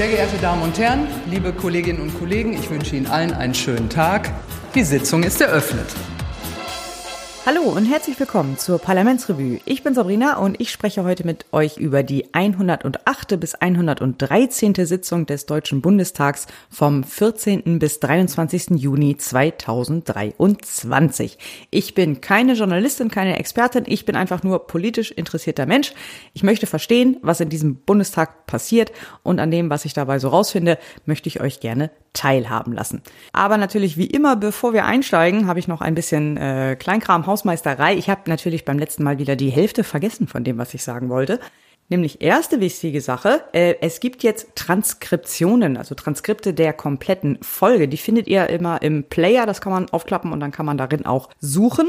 Sehr geehrte Damen und Herren, liebe Kolleginnen und Kollegen, ich wünsche Ihnen allen einen schönen Tag. Die Sitzung ist eröffnet. Hallo und herzlich willkommen zur Parlamentsrevue. Ich bin Sabrina und ich spreche heute mit euch über die 108. bis 113. Sitzung des Deutschen Bundestags vom 14. bis 23. Juni 2023. Ich bin keine Journalistin, keine Expertin, ich bin einfach nur politisch interessierter Mensch. Ich möchte verstehen, was in diesem Bundestag passiert und an dem, was ich dabei so rausfinde, möchte ich euch gerne teilhaben lassen. Aber natürlich wie immer, bevor wir einsteigen, habe ich noch ein bisschen äh, Kleinkram, Hausmeisterei. Ich habe natürlich beim letzten Mal wieder die Hälfte vergessen von dem, was ich sagen wollte. Nämlich erste wichtige Sache, äh, es gibt jetzt Transkriptionen, also Transkripte der kompletten Folge. Die findet ihr immer im Player, das kann man aufklappen und dann kann man darin auch suchen.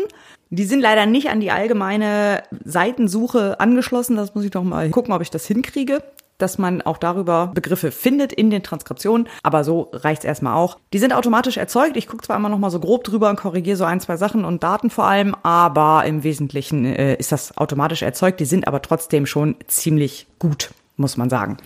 Die sind leider nicht an die allgemeine Seitensuche angeschlossen. Das muss ich doch mal gucken, ob ich das hinkriege dass man auch darüber Begriffe findet in den Transkriptionen, aber so reicht's erstmal auch. Die sind automatisch erzeugt. Ich gucke zwar immer noch mal so grob drüber und korrigiere so ein, zwei Sachen und Daten vor allem, aber im Wesentlichen äh, ist das automatisch erzeugt. Die sind aber trotzdem schon ziemlich gut, muss man sagen.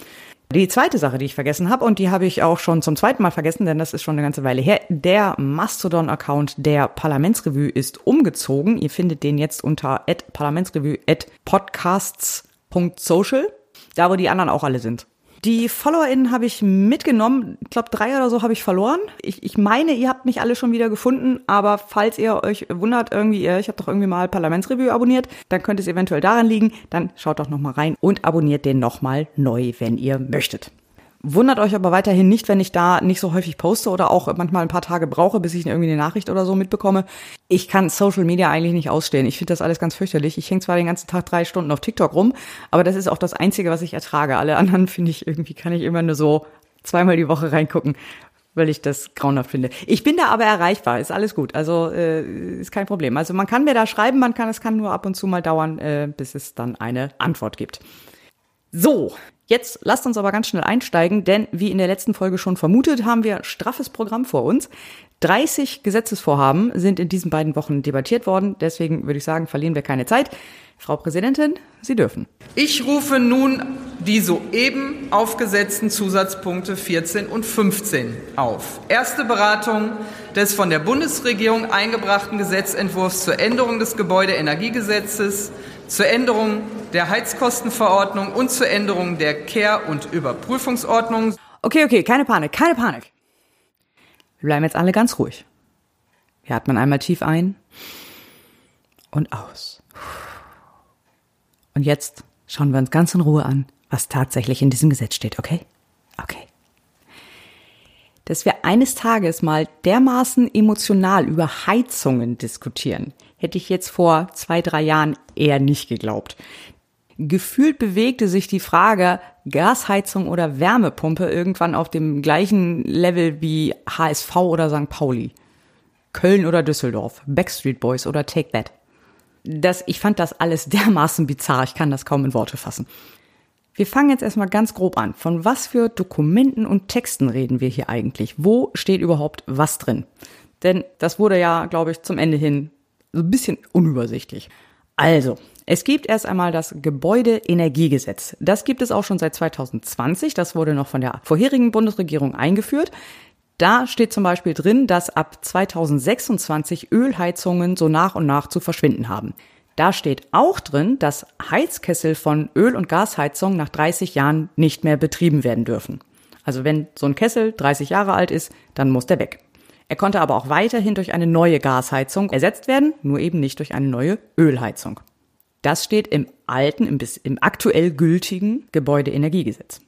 Die zweite Sache, die ich vergessen habe, und die habe ich auch schon zum zweiten Mal vergessen, denn das ist schon eine ganze Weile her, der Mastodon-Account der Parlamentsrevue ist umgezogen. Ihr findet den jetzt unter parlamentsrevue.podcasts.social da wo die anderen auch alle sind. Die FollowerInnen habe ich mitgenommen. Ich glaube, drei oder so habe ich verloren. Ich, ich meine, ihr habt mich alle schon wieder gefunden, aber falls ihr euch wundert, irgendwie, ich habe doch irgendwie mal Parlamentsreview abonniert, dann könnte es eventuell daran liegen. Dann schaut doch nochmal rein und abonniert den nochmal neu, wenn ihr möchtet. Wundert euch aber weiterhin nicht, wenn ich da nicht so häufig poste oder auch manchmal ein paar Tage brauche, bis ich irgendwie eine Nachricht oder so mitbekomme. Ich kann Social Media eigentlich nicht ausstehen. Ich finde das alles ganz fürchterlich. Ich hänge zwar den ganzen Tag drei Stunden auf TikTok rum, aber das ist auch das Einzige, was ich ertrage. Alle anderen finde ich irgendwie, kann ich immer nur so zweimal die Woche reingucken, weil ich das grauenhaft finde. Ich bin da aber erreichbar, ist alles gut. Also äh, ist kein Problem. Also man kann mir da schreiben, man kann, es kann nur ab und zu mal dauern, äh, bis es dann eine Antwort gibt. So, Jetzt lasst uns aber ganz schnell einsteigen, denn wie in der letzten Folge schon vermutet, haben wir straffes Programm vor uns. 30 Gesetzesvorhaben sind in diesen beiden Wochen debattiert worden. Deswegen würde ich sagen, verlieren wir keine Zeit. Frau Präsidentin, Sie dürfen. Ich rufe nun die soeben aufgesetzten Zusatzpunkte 14 und 15 auf. Erste Beratung des von der Bundesregierung eingebrachten Gesetzentwurfs zur Änderung des Gebäudeenergiegesetzes zur Änderung der Heizkostenverordnung und zur Änderung der Kehr- und Überprüfungsordnung. Okay, okay, keine Panik, keine Panik. Wir bleiben jetzt alle ganz ruhig. Wir atmen einmal tief ein und aus. Und jetzt schauen wir uns ganz in Ruhe an, was tatsächlich in diesem Gesetz steht, okay? Okay. Dass wir eines Tages mal dermaßen emotional über Heizungen diskutieren, hätte ich jetzt vor zwei, drei Jahren eher nicht geglaubt. Gefühlt bewegte sich die Frage Gasheizung oder Wärmepumpe irgendwann auf dem gleichen Level wie HSV oder St. Pauli. Köln oder Düsseldorf, Backstreet Boys oder Take That. Das, ich fand das alles dermaßen bizarr, ich kann das kaum in Worte fassen. Wir fangen jetzt erstmal ganz grob an. Von was für Dokumenten und Texten reden wir hier eigentlich? Wo steht überhaupt was drin? Denn das wurde ja, glaube ich, zum Ende hin so ein bisschen unübersichtlich. Also, es gibt erst einmal das Gebäudeenergiegesetz. Das gibt es auch schon seit 2020. Das wurde noch von der vorherigen Bundesregierung eingeführt. Da steht zum Beispiel drin, dass ab 2026 Ölheizungen so nach und nach zu verschwinden haben. Da steht auch drin, dass Heizkessel von Öl- und Gasheizung nach 30 Jahren nicht mehr betrieben werden dürfen. Also wenn so ein Kessel 30 Jahre alt ist, dann muss der weg. Er konnte aber auch weiterhin durch eine neue Gasheizung ersetzt werden, nur eben nicht durch eine neue Ölheizung. Das steht im alten, im, im aktuell gültigen Gebäudeenergiegesetz.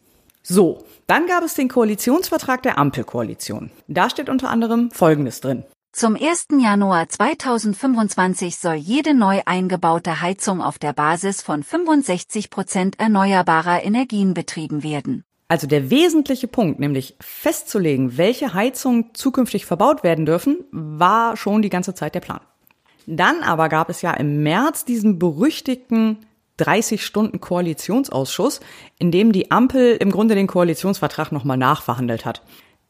So, dann gab es den Koalitionsvertrag der Ampelkoalition. Da steht unter anderem Folgendes drin. Zum 1. Januar 2025 soll jede neu eingebaute Heizung auf der Basis von 65 Prozent erneuerbarer Energien betrieben werden. Also der wesentliche Punkt, nämlich festzulegen, welche Heizungen zukünftig verbaut werden dürfen, war schon die ganze Zeit der Plan. Dann aber gab es ja im März diesen berüchtigten 30 Stunden Koalitionsausschuss, in dem die Ampel im Grunde den Koalitionsvertrag nochmal nachverhandelt hat.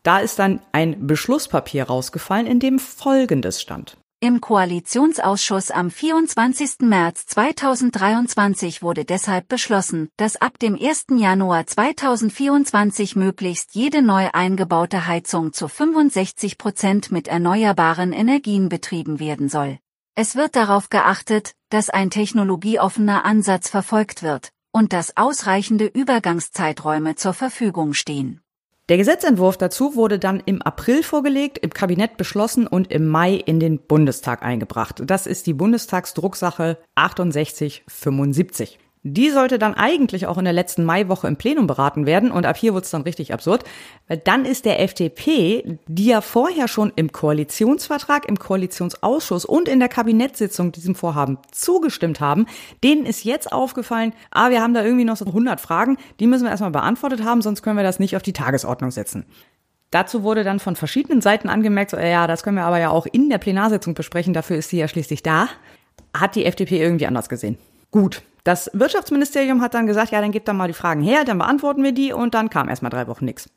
Da ist dann ein Beschlusspapier rausgefallen, in dem Folgendes stand. Im Koalitionsausschuss am 24. März 2023 wurde deshalb beschlossen, dass ab dem 1. Januar 2024 möglichst jede neu eingebaute Heizung zu 65 Prozent mit erneuerbaren Energien betrieben werden soll. Es wird darauf geachtet, dass ein technologieoffener Ansatz verfolgt wird und dass ausreichende Übergangszeiträume zur Verfügung stehen. Der Gesetzentwurf dazu wurde dann im April vorgelegt, im Kabinett beschlossen und im Mai in den Bundestag eingebracht. Das ist die Bundestagsdrucksache 6875. Die sollte dann eigentlich auch in der letzten Maiwoche im Plenum beraten werden und ab hier wird es dann richtig absurd, weil dann ist der FDP, die ja vorher schon im Koalitionsvertrag, im Koalitionsausschuss und in der Kabinettssitzung diesem Vorhaben zugestimmt haben, denen ist jetzt aufgefallen, ah, wir haben da irgendwie noch so 100 Fragen, die müssen wir erstmal beantwortet haben, sonst können wir das nicht auf die Tagesordnung setzen. Dazu wurde dann von verschiedenen Seiten angemerkt, so, ja, das können wir aber ja auch in der Plenarsitzung besprechen, dafür ist sie ja schließlich da. Hat die FDP irgendwie anders gesehen. Gut, das Wirtschaftsministerium hat dann gesagt, ja, dann gebt da mal die Fragen her, dann beantworten wir die und dann kam erstmal drei Wochen nichts.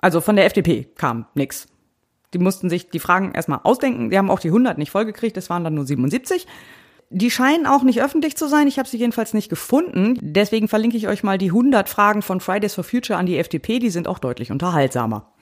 Also von der FDP kam nichts. Die mussten sich die Fragen erstmal ausdenken. Die haben auch die 100 nicht vollgekriegt, es waren dann nur 77. Die scheinen auch nicht öffentlich zu sein. Ich habe sie jedenfalls nicht gefunden. Deswegen verlinke ich euch mal die 100 Fragen von Fridays for Future an die FDP. Die sind auch deutlich unterhaltsamer.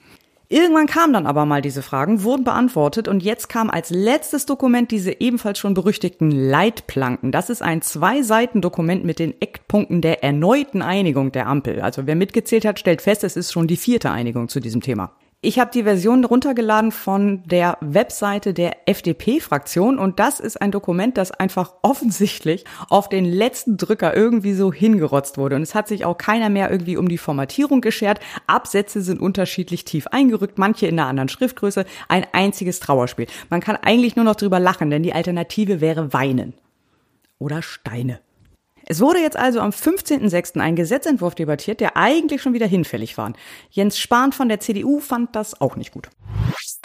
Irgendwann kamen dann aber mal diese Fragen, wurden beantwortet und jetzt kam als letztes Dokument diese ebenfalls schon berüchtigten Leitplanken. Das ist ein Zwei-Seiten-Dokument mit den Eckpunkten der erneuten Einigung der Ampel. Also wer mitgezählt hat, stellt fest, es ist schon die vierte Einigung zu diesem Thema. Ich habe die Version runtergeladen von der Webseite der FDP-Fraktion und das ist ein Dokument, das einfach offensichtlich auf den letzten Drücker irgendwie so hingerotzt wurde. Und es hat sich auch keiner mehr irgendwie um die Formatierung geschert. Absätze sind unterschiedlich tief eingerückt, manche in einer anderen Schriftgröße. Ein einziges Trauerspiel. Man kann eigentlich nur noch drüber lachen, denn die Alternative wäre weinen. Oder Steine. Es wurde jetzt also am 15.06. ein Gesetzentwurf debattiert, der eigentlich schon wieder hinfällig war. Jens Spahn von der CDU fand das auch nicht gut.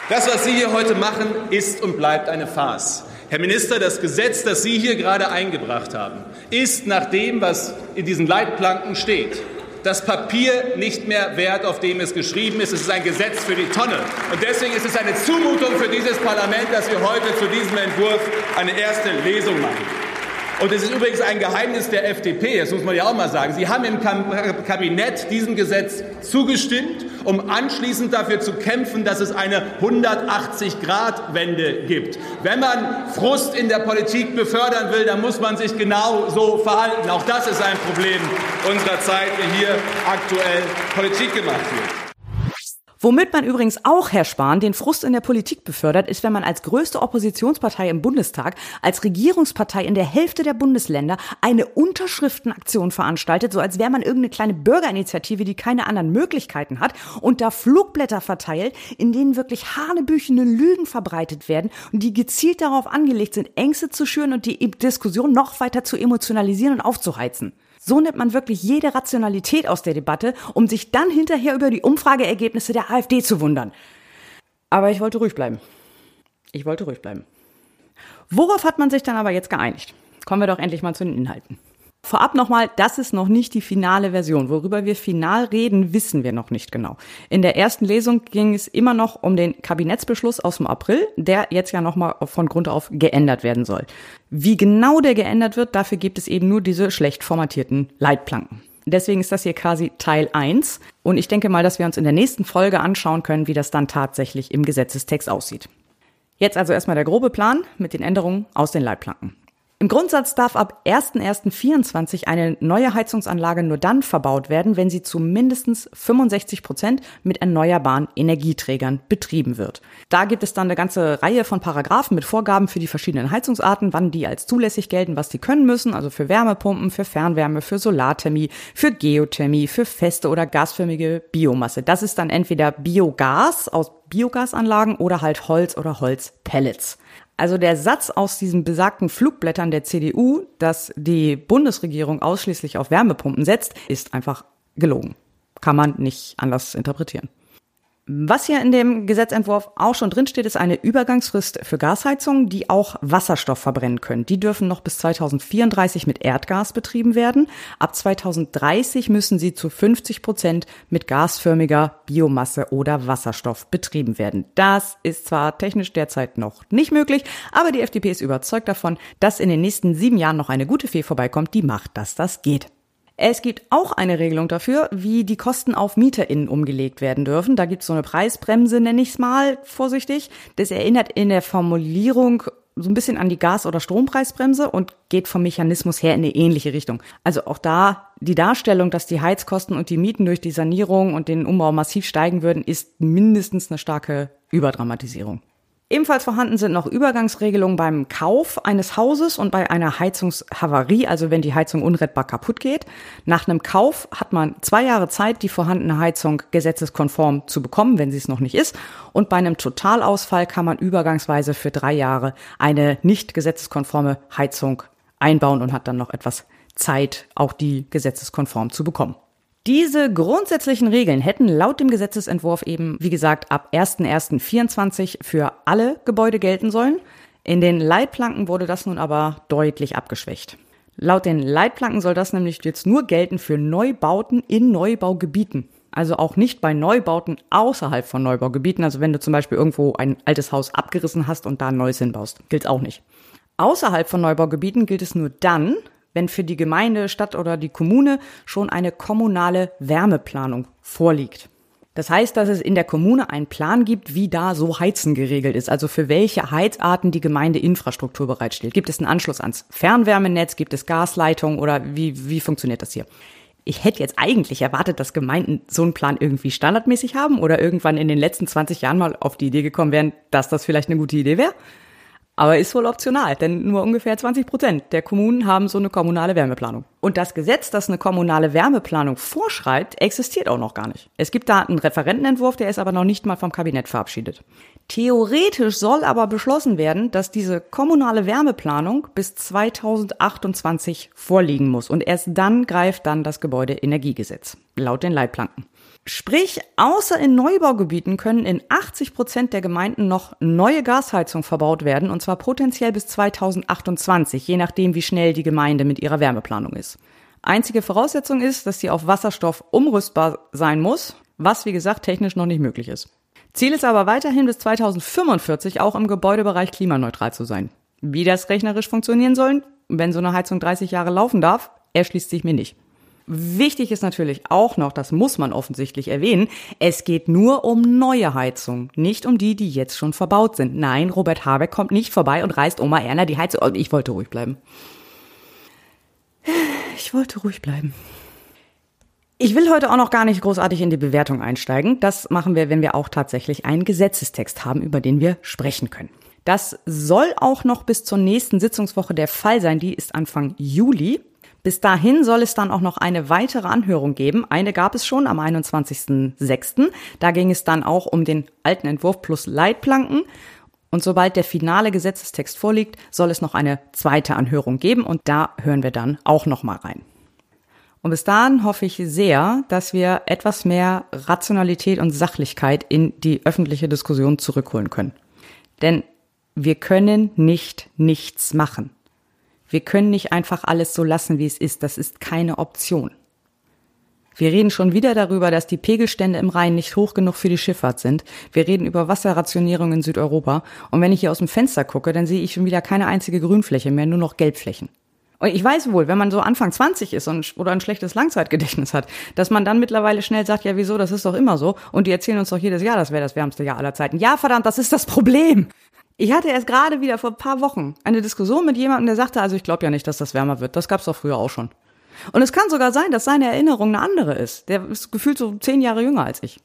Das, was Sie hier heute machen, ist und bleibt eine Farce. Herr Minister, das Gesetz, das Sie hier gerade eingebracht haben, ist nach dem, was in diesen Leitplanken steht, das Papier nicht mehr wert, auf dem es geschrieben ist. Es ist ein Gesetz für die Tonne. Und deswegen ist es eine Zumutung für dieses Parlament, dass wir heute zu diesem Entwurf eine erste Lesung machen. Und es ist übrigens ein Geheimnis der FDP, das muss man ja auch mal sagen. Sie haben im Kabinett diesem Gesetz zugestimmt, um anschließend dafür zu kämpfen, dass es eine 180-Grad-Wende gibt. Wenn man Frust in der Politik befördern will, dann muss man sich genau so verhalten. Auch das ist ein Problem unserer Zeit, wie hier aktuell Politik gemacht wird. Womit man übrigens auch, Herr Spahn, den Frust in der Politik befördert, ist, wenn man als größte Oppositionspartei im Bundestag, als Regierungspartei in der Hälfte der Bundesländer eine Unterschriftenaktion veranstaltet, so als wäre man irgendeine kleine Bürgerinitiative, die keine anderen Möglichkeiten hat und da Flugblätter verteilt, in denen wirklich hanebüchene Lügen verbreitet werden und die gezielt darauf angelegt sind, Ängste zu schüren und die Diskussion noch weiter zu emotionalisieren und aufzuheizen. So nimmt man wirklich jede Rationalität aus der Debatte, um sich dann hinterher über die Umfrageergebnisse der AfD zu wundern. Aber ich wollte ruhig bleiben. Ich wollte ruhig bleiben. Worauf hat man sich dann aber jetzt geeinigt? Kommen wir doch endlich mal zu den Inhalten. Vorab nochmal, das ist noch nicht die finale Version. Worüber wir final reden, wissen wir noch nicht genau. In der ersten Lesung ging es immer noch um den Kabinettsbeschluss aus dem April, der jetzt ja nochmal von Grund auf geändert werden soll. Wie genau der geändert wird, dafür gibt es eben nur diese schlecht formatierten Leitplanken. Deswegen ist das hier quasi Teil 1. Und ich denke mal, dass wir uns in der nächsten Folge anschauen können, wie das dann tatsächlich im Gesetzestext aussieht. Jetzt also erstmal der grobe Plan mit den Änderungen aus den Leitplanken. Im Grundsatz darf ab 1.1.24 eine neue Heizungsanlage nur dann verbaut werden, wenn sie zu mindestens 65 Prozent mit erneuerbaren Energieträgern betrieben wird. Da gibt es dann eine ganze Reihe von Paragraphen mit Vorgaben für die verschiedenen Heizungsarten, wann die als zulässig gelten, was die können müssen, also für Wärmepumpen, für Fernwärme, für Solarthermie, für Geothermie, für feste oder gasförmige Biomasse. Das ist dann entweder Biogas aus Biogasanlagen oder halt Holz oder Holzpellets. Also der Satz aus diesen besagten Flugblättern der CDU, dass die Bundesregierung ausschließlich auf Wärmepumpen setzt, ist einfach gelogen. Kann man nicht anders interpretieren. Was hier in dem Gesetzentwurf auch schon drinsteht, ist eine Übergangsfrist für Gasheizungen, die auch Wasserstoff verbrennen können. Die dürfen noch bis 2034 mit Erdgas betrieben werden. Ab 2030 müssen sie zu 50 Prozent mit gasförmiger Biomasse oder Wasserstoff betrieben werden. Das ist zwar technisch derzeit noch nicht möglich, aber die FDP ist überzeugt davon, dass in den nächsten sieben Jahren noch eine gute Fee vorbeikommt, die macht, dass das geht. Es gibt auch eine Regelung dafür, wie die Kosten auf MieterInnen umgelegt werden dürfen. Da gibt es so eine Preisbremse, nenne ich es mal vorsichtig. Das erinnert in der Formulierung so ein bisschen an die Gas- oder Strompreisbremse und geht vom Mechanismus her in eine ähnliche Richtung. Also auch da die Darstellung, dass die Heizkosten und die Mieten durch die Sanierung und den Umbau massiv steigen würden, ist mindestens eine starke Überdramatisierung. Ebenfalls vorhanden sind noch Übergangsregelungen beim Kauf eines Hauses und bei einer Heizungshavarie, also wenn die Heizung unrettbar kaputt geht. Nach einem Kauf hat man zwei Jahre Zeit, die vorhandene Heizung gesetzeskonform zu bekommen, wenn sie es noch nicht ist. Und bei einem Totalausfall kann man übergangsweise für drei Jahre eine nicht gesetzeskonforme Heizung einbauen und hat dann noch etwas Zeit, auch die gesetzeskonform zu bekommen. Diese grundsätzlichen Regeln hätten laut dem Gesetzesentwurf eben, wie gesagt, ab 1.1.24 für alle Gebäude gelten sollen. In den Leitplanken wurde das nun aber deutlich abgeschwächt. Laut den Leitplanken soll das nämlich jetzt nur gelten für Neubauten in Neubaugebieten. Also auch nicht bei Neubauten außerhalb von Neubaugebieten. Also wenn du zum Beispiel irgendwo ein altes Haus abgerissen hast und da ein neues hinbaust, gilt auch nicht. Außerhalb von Neubaugebieten gilt es nur dann, wenn für die Gemeinde, Stadt oder die Kommune schon eine kommunale Wärmeplanung vorliegt. Das heißt, dass es in der Kommune einen Plan gibt, wie da so Heizen geregelt ist, also für welche Heizarten die Gemeinde Infrastruktur bereitstellt. Gibt es einen Anschluss ans Fernwärmenetz, gibt es Gasleitungen oder wie, wie funktioniert das hier? Ich hätte jetzt eigentlich erwartet, dass Gemeinden so einen Plan irgendwie standardmäßig haben oder irgendwann in den letzten 20 Jahren mal auf die Idee gekommen wären, dass das vielleicht eine gute Idee wäre. Aber ist wohl optional, denn nur ungefähr 20 Prozent der Kommunen haben so eine kommunale Wärmeplanung. Und das Gesetz, das eine kommunale Wärmeplanung vorschreibt, existiert auch noch gar nicht. Es gibt da einen Referentenentwurf, der ist aber noch nicht mal vom Kabinett verabschiedet. Theoretisch soll aber beschlossen werden, dass diese kommunale Wärmeplanung bis 2028 vorliegen muss. Und erst dann greift dann das Gebäudeenergiegesetz, laut den Leitplanken. Sprich, außer in Neubaugebieten können in 80 Prozent der Gemeinden noch neue Gasheizungen verbaut werden, und zwar potenziell bis 2028, je nachdem, wie schnell die Gemeinde mit ihrer Wärmeplanung ist. Einzige Voraussetzung ist, dass sie auf Wasserstoff umrüstbar sein muss, was wie gesagt technisch noch nicht möglich ist. Ziel ist aber weiterhin bis 2045 auch im Gebäudebereich klimaneutral zu sein. Wie das rechnerisch funktionieren soll, wenn so eine Heizung 30 Jahre laufen darf, erschließt sich mir nicht. Wichtig ist natürlich auch noch, das muss man offensichtlich erwähnen, es geht nur um neue Heizungen, nicht um die, die jetzt schon verbaut sind. Nein, Robert Habeck kommt nicht vorbei und reißt Oma Erna die Heizung. Ich wollte ruhig bleiben. Ich wollte ruhig bleiben. Ich will heute auch noch gar nicht großartig in die Bewertung einsteigen. Das machen wir, wenn wir auch tatsächlich einen Gesetzestext haben, über den wir sprechen können. Das soll auch noch bis zur nächsten Sitzungswoche der Fall sein. Die ist Anfang Juli. Bis dahin soll es dann auch noch eine weitere Anhörung geben. Eine gab es schon am 21.06. Da ging es dann auch um den alten Entwurf plus Leitplanken. Und sobald der finale Gesetzestext vorliegt, soll es noch eine zweite Anhörung geben und da hören wir dann auch noch mal rein. Und bis dahin hoffe ich sehr, dass wir etwas mehr Rationalität und Sachlichkeit in die öffentliche Diskussion zurückholen können. Denn wir können nicht nichts machen. Wir können nicht einfach alles so lassen, wie es ist. Das ist keine Option. Wir reden schon wieder darüber, dass die Pegelstände im Rhein nicht hoch genug für die Schifffahrt sind. Wir reden über Wasserrationierung in Südeuropa. Und wenn ich hier aus dem Fenster gucke, dann sehe ich schon wieder keine einzige Grünfläche mehr, nur noch Gelbflächen. Und ich weiß wohl, wenn man so Anfang 20 ist und, oder ein schlechtes Langzeitgedächtnis hat, dass man dann mittlerweile schnell sagt, ja wieso, das ist doch immer so. Und die erzählen uns doch jedes Jahr, das wäre das wärmste Jahr aller Zeiten. Ja, verdammt, das ist das Problem. Ich hatte erst gerade wieder vor ein paar Wochen eine Diskussion mit jemandem, der sagte, also ich glaube ja nicht, dass das wärmer wird. Das gab's doch früher auch schon. Und es kann sogar sein, dass seine Erinnerung eine andere ist. Der ist gefühlt so zehn Jahre jünger als ich.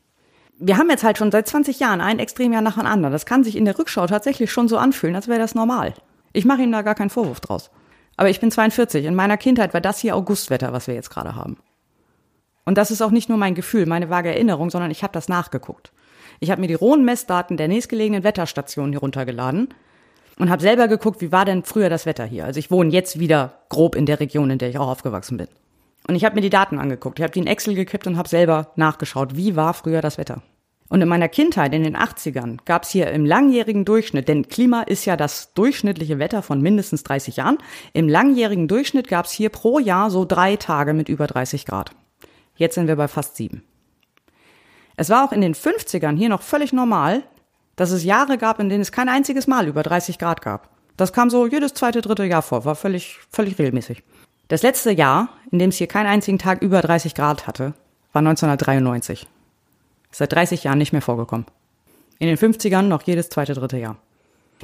Wir haben jetzt halt schon seit 20 Jahren ein Extremjahr nach dem anderen. Das kann sich in der Rückschau tatsächlich schon so anfühlen, als wäre das normal. Ich mache ihm da gar keinen Vorwurf draus. Aber ich bin 42. In meiner Kindheit war das hier Augustwetter, was wir jetzt gerade haben. Und das ist auch nicht nur mein Gefühl, meine vage Erinnerung, sondern ich habe das nachgeguckt. Ich habe mir die rohen Messdaten der nächstgelegenen Wetterstationen hier runtergeladen und habe selber geguckt, wie war denn früher das Wetter hier. Also ich wohne jetzt wieder grob in der Region, in der ich auch aufgewachsen bin. Und ich habe mir die Daten angeguckt. Ich habe die in Excel gekippt und habe selber nachgeschaut, wie war früher das Wetter. Und in meiner Kindheit, in den 80ern, gab es hier im langjährigen Durchschnitt, denn Klima ist ja das durchschnittliche Wetter von mindestens 30 Jahren, im langjährigen Durchschnitt gab es hier pro Jahr so drei Tage mit über 30 Grad. Jetzt sind wir bei fast sieben. Es war auch in den 50ern hier noch völlig normal, dass es Jahre gab, in denen es kein einziges Mal über 30 Grad gab. Das kam so jedes zweite, dritte Jahr vor, war völlig, völlig regelmäßig. Das letzte Jahr, in dem es hier keinen einzigen Tag über 30 Grad hatte, war 1993. Seit 30 Jahren nicht mehr vorgekommen. In den 50ern noch jedes zweite, dritte Jahr.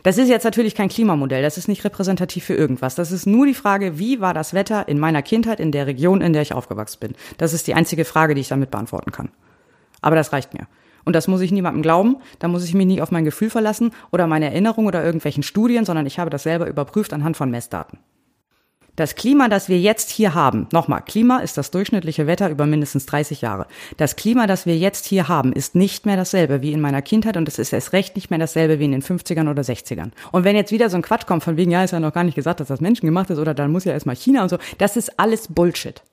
Das ist jetzt natürlich kein Klimamodell, das ist nicht repräsentativ für irgendwas. Das ist nur die Frage, wie war das Wetter in meiner Kindheit in der Region, in der ich aufgewachsen bin. Das ist die einzige Frage, die ich damit beantworten kann. Aber das reicht mir. Und das muss ich niemandem glauben, da muss ich mich nicht auf mein Gefühl verlassen oder meine Erinnerung oder irgendwelchen Studien, sondern ich habe das selber überprüft anhand von Messdaten. Das Klima, das wir jetzt hier haben, nochmal, Klima ist das durchschnittliche Wetter über mindestens 30 Jahre. Das Klima, das wir jetzt hier haben, ist nicht mehr dasselbe wie in meiner Kindheit und es ist erst recht nicht mehr dasselbe wie in den 50ern oder 60ern. Und wenn jetzt wieder so ein Quatsch kommt von wegen, ja, ist ja noch gar nicht gesagt, dass das menschengemacht ist oder dann muss ja erstmal China und so, das ist alles Bullshit.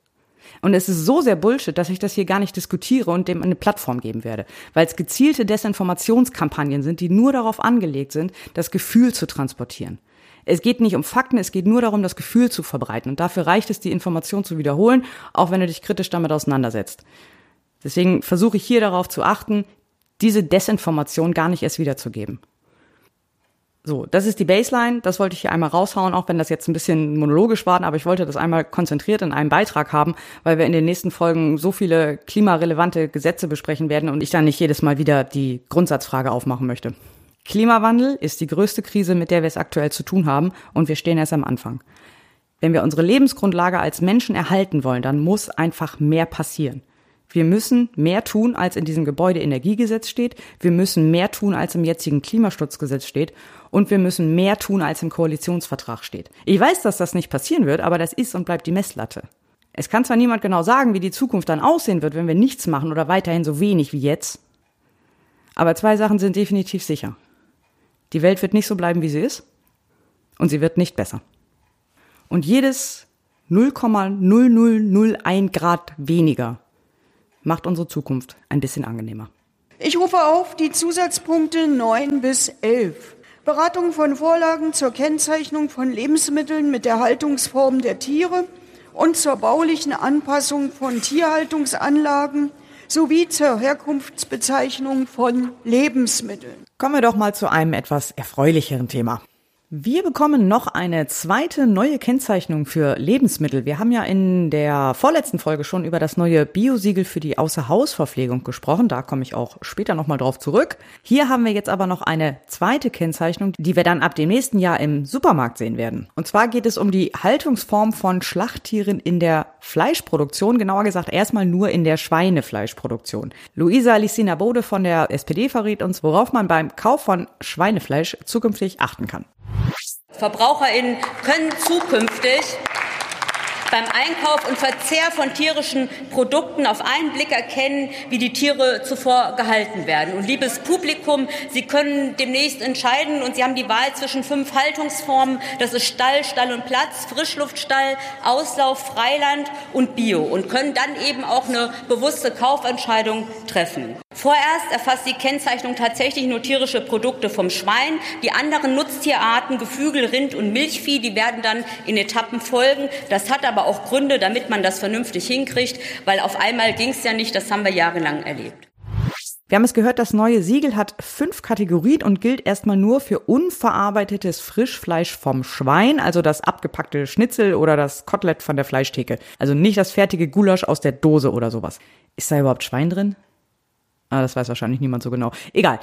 Und es ist so sehr Bullshit, dass ich das hier gar nicht diskutiere und dem eine Plattform geben werde. Weil es gezielte Desinformationskampagnen sind, die nur darauf angelegt sind, das Gefühl zu transportieren. Es geht nicht um Fakten, es geht nur darum, das Gefühl zu verbreiten. Und dafür reicht es, die Information zu wiederholen, auch wenn du dich kritisch damit auseinandersetzt. Deswegen versuche ich hier darauf zu achten, diese Desinformation gar nicht erst wiederzugeben. So, das ist die Baseline. Das wollte ich hier einmal raushauen, auch wenn das jetzt ein bisschen monologisch war, aber ich wollte das einmal konzentriert in einem Beitrag haben, weil wir in den nächsten Folgen so viele klimarelevante Gesetze besprechen werden und ich dann nicht jedes Mal wieder die Grundsatzfrage aufmachen möchte. Klimawandel ist die größte Krise, mit der wir es aktuell zu tun haben, und wir stehen erst am Anfang. Wenn wir unsere Lebensgrundlage als Menschen erhalten wollen, dann muss einfach mehr passieren. Wir müssen mehr tun, als in diesem Gebäudeenergiegesetz steht. Wir müssen mehr tun, als im jetzigen Klimaschutzgesetz steht. Und wir müssen mehr tun, als im Koalitionsvertrag steht. Ich weiß, dass das nicht passieren wird, aber das ist und bleibt die Messlatte. Es kann zwar niemand genau sagen, wie die Zukunft dann aussehen wird, wenn wir nichts machen oder weiterhin so wenig wie jetzt. Aber zwei Sachen sind definitiv sicher. Die Welt wird nicht so bleiben, wie sie ist. Und sie wird nicht besser. Und jedes 0,0001 Grad weniger macht unsere Zukunft ein bisschen angenehmer. Ich rufe auf die Zusatzpunkte 9 bis 11. Beratung von Vorlagen zur Kennzeichnung von Lebensmitteln mit der Haltungsform der Tiere und zur baulichen Anpassung von Tierhaltungsanlagen sowie zur Herkunftsbezeichnung von Lebensmitteln. Kommen wir doch mal zu einem etwas erfreulicheren Thema. Wir bekommen noch eine zweite neue Kennzeichnung für Lebensmittel. Wir haben ja in der vorletzten Folge schon über das neue Biosiegel für die Außerhausverpflegung gesprochen. Da komme ich auch später nochmal drauf zurück. Hier haben wir jetzt aber noch eine zweite Kennzeichnung, die wir dann ab dem nächsten Jahr im Supermarkt sehen werden. Und zwar geht es um die Haltungsform von Schlachttieren in der Fleischproduktion, genauer gesagt erstmal nur in der Schweinefleischproduktion. Luisa Licina Bode von der SPD verrät uns, worauf man beim Kauf von Schweinefleisch zukünftig achten kann. VerbraucherInnen können zukünftig beim Einkauf und Verzehr von tierischen Produkten auf einen Blick erkennen, wie die Tiere zuvor gehalten werden. Und liebes Publikum, Sie können demnächst entscheiden und Sie haben die Wahl zwischen fünf Haltungsformen. Das ist Stall, Stall und Platz, Frischluftstall, Auslauf, Freiland und Bio und können dann eben auch eine bewusste Kaufentscheidung treffen. Vorerst erfasst die Kennzeichnung tatsächlich nur tierische Produkte vom Schwein. Die anderen Nutztierarten, Geflügel, Rind und Milchvieh, die werden dann in Etappen folgen. Das hat aber auch Gründe, damit man das vernünftig hinkriegt, weil auf einmal ging es ja nicht, das haben wir jahrelang erlebt. Wir haben es gehört, das neue Siegel hat fünf Kategorien und gilt erstmal nur für unverarbeitetes Frischfleisch vom Schwein, also das abgepackte Schnitzel oder das Kotelett von der Fleischtheke. Also nicht das fertige Gulasch aus der Dose oder sowas. Ist da überhaupt Schwein drin? Ah, das weiß wahrscheinlich niemand so genau. Egal.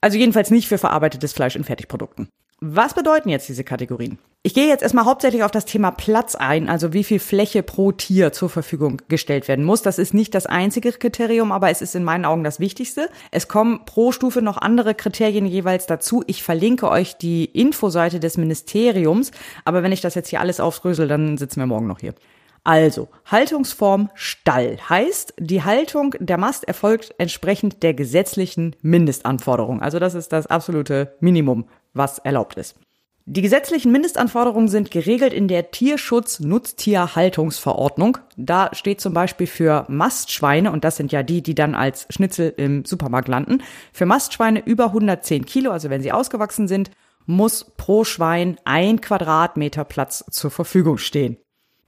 Also jedenfalls nicht für verarbeitetes Fleisch in Fertigprodukten. Was bedeuten jetzt diese Kategorien? Ich gehe jetzt erstmal hauptsächlich auf das Thema Platz ein, also wie viel Fläche pro Tier zur Verfügung gestellt werden muss. Das ist nicht das einzige Kriterium, aber es ist in meinen Augen das Wichtigste. Es kommen pro Stufe noch andere Kriterien jeweils dazu. Ich verlinke euch die Infoseite des Ministeriums, aber wenn ich das jetzt hier alles aufdrösel, dann sitzen wir morgen noch hier. Also, Haltungsform Stall heißt, die Haltung der Mast erfolgt entsprechend der gesetzlichen Mindestanforderung. Also das ist das absolute Minimum, was erlaubt ist. Die gesetzlichen Mindestanforderungen sind geregelt in der Tierschutz-Nutztierhaltungsverordnung. Da steht zum Beispiel für Mastschweine, und das sind ja die, die dann als Schnitzel im Supermarkt landen, für Mastschweine über 110 Kilo, also wenn sie ausgewachsen sind, muss pro Schwein ein Quadratmeter Platz zur Verfügung stehen.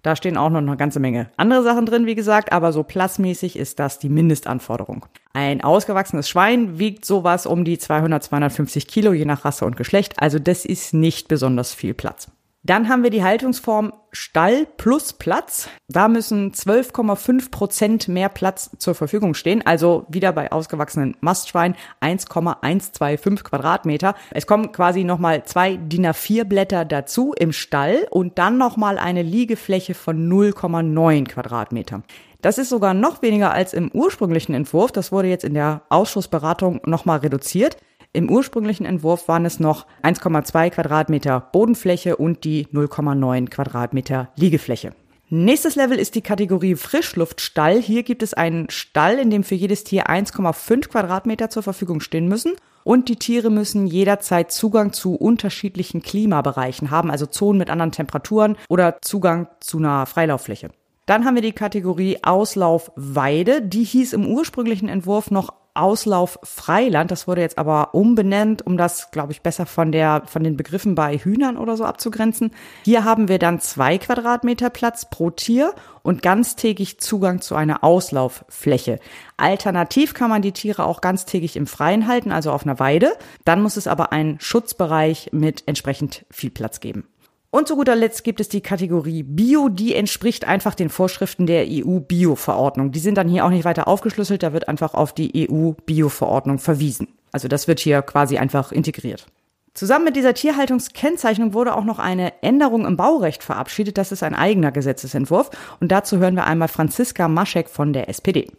Da stehen auch noch eine ganze Menge andere Sachen drin, wie gesagt, aber so platzmäßig ist das die Mindestanforderung. Ein ausgewachsenes Schwein wiegt sowas um die 200, 250 Kilo, je nach Rasse und Geschlecht. Also das ist nicht besonders viel Platz. Dann haben wir die Haltungsform Stall plus Platz. Da müssen 12,5 Prozent mehr Platz zur Verfügung stehen. Also wieder bei ausgewachsenen Mastschweinen 1,125 Quadratmeter. Es kommen quasi nochmal zwei DIN A4 Blätter dazu im Stall und dann nochmal eine Liegefläche von 0,9 Quadratmeter. Das ist sogar noch weniger als im ursprünglichen Entwurf. Das wurde jetzt in der Ausschussberatung nochmal reduziert. Im ursprünglichen Entwurf waren es noch 1,2 Quadratmeter Bodenfläche und die 0,9 Quadratmeter Liegefläche. Nächstes Level ist die Kategorie Frischluftstall. Hier gibt es einen Stall, in dem für jedes Tier 1,5 Quadratmeter zur Verfügung stehen müssen. Und die Tiere müssen jederzeit Zugang zu unterschiedlichen Klimabereichen haben, also Zonen mit anderen Temperaturen oder Zugang zu einer Freilauffläche. Dann haben wir die Kategorie Auslaufweide. Die hieß im ursprünglichen Entwurf noch Auslauf Freiland. Das wurde jetzt aber umbenannt, um das, glaube ich, besser von der, von den Begriffen bei Hühnern oder so abzugrenzen. Hier haben wir dann zwei Quadratmeter Platz pro Tier und ganztägig Zugang zu einer Auslauffläche. Alternativ kann man die Tiere auch ganztägig im Freien halten, also auf einer Weide. Dann muss es aber einen Schutzbereich mit entsprechend viel Platz geben. Und zu guter Letzt gibt es die Kategorie Bio, die entspricht einfach den Vorschriften der EU-Bio-Verordnung. Die sind dann hier auch nicht weiter aufgeschlüsselt, da wird einfach auf die EU-Bio-Verordnung verwiesen. Also das wird hier quasi einfach integriert. Zusammen mit dieser Tierhaltungskennzeichnung wurde auch noch eine Änderung im Baurecht verabschiedet. Das ist ein eigener Gesetzesentwurf. Und dazu hören wir einmal Franziska Maschek von der SPD.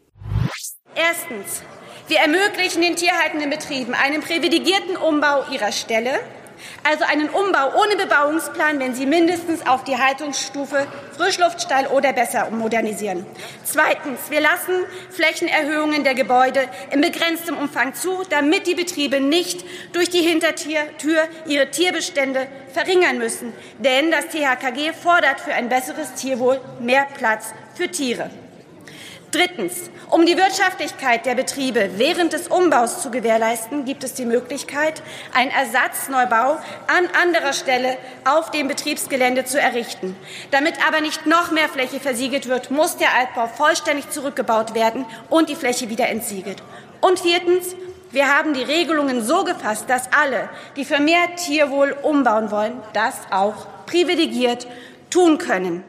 Erstens. Wir ermöglichen den tierhaltenden Betrieben einen privilegierten Umbau ihrer Ställe also einen Umbau ohne Bebauungsplan, wenn Sie mindestens auf die Haltungsstufe Frischluftstall oder besser modernisieren. Zweitens, wir lassen Flächenerhöhungen der Gebäude in begrenztem Umfang zu, damit die Betriebe nicht durch die Hintertür ihre Tierbestände verringern müssen. Denn das THKG fordert für ein besseres Tierwohl mehr Platz für Tiere. Drittens. Um die Wirtschaftlichkeit der Betriebe während des Umbaus zu gewährleisten, gibt es die Möglichkeit, einen Ersatzneubau an anderer Stelle auf dem Betriebsgelände zu errichten. Damit aber nicht noch mehr Fläche versiegelt wird, muss der Altbau vollständig zurückgebaut werden und die Fläche wieder entsiegelt. Und viertens. Wir haben die Regelungen so gefasst, dass alle, die für mehr Tierwohl umbauen wollen, das auch privilegiert tun können.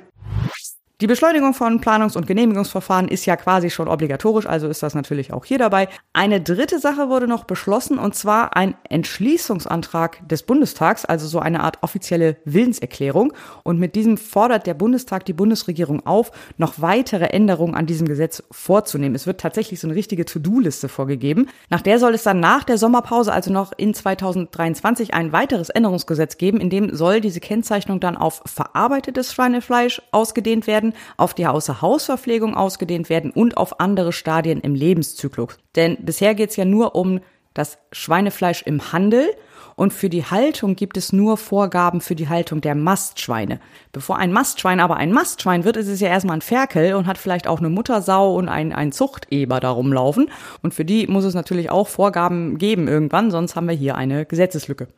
Die Beschleunigung von Planungs- und Genehmigungsverfahren ist ja quasi schon obligatorisch, also ist das natürlich auch hier dabei. Eine dritte Sache wurde noch beschlossen, und zwar ein Entschließungsantrag des Bundestags, also so eine Art offizielle Willenserklärung. Und mit diesem fordert der Bundestag die Bundesregierung auf, noch weitere Änderungen an diesem Gesetz vorzunehmen. Es wird tatsächlich so eine richtige To-Do-Liste vorgegeben. Nach der soll es dann nach der Sommerpause, also noch in 2023, ein weiteres Änderungsgesetz geben, in dem soll diese Kennzeichnung dann auf verarbeitetes Schweinefleisch ausgedehnt werden werden, auf die Außerhausverpflegung ausgedehnt werden und auf andere Stadien im Lebenszyklus. Denn bisher geht es ja nur um das Schweinefleisch im Handel und für die Haltung gibt es nur Vorgaben für die Haltung der Mastschweine. Bevor ein Mastschwein aber ein Mastschwein wird, ist es ja erstmal ein Ferkel und hat vielleicht auch eine Muttersau und ein, ein Zuchteber da rumlaufen. Und für die muss es natürlich auch Vorgaben geben irgendwann, sonst haben wir hier eine Gesetzeslücke.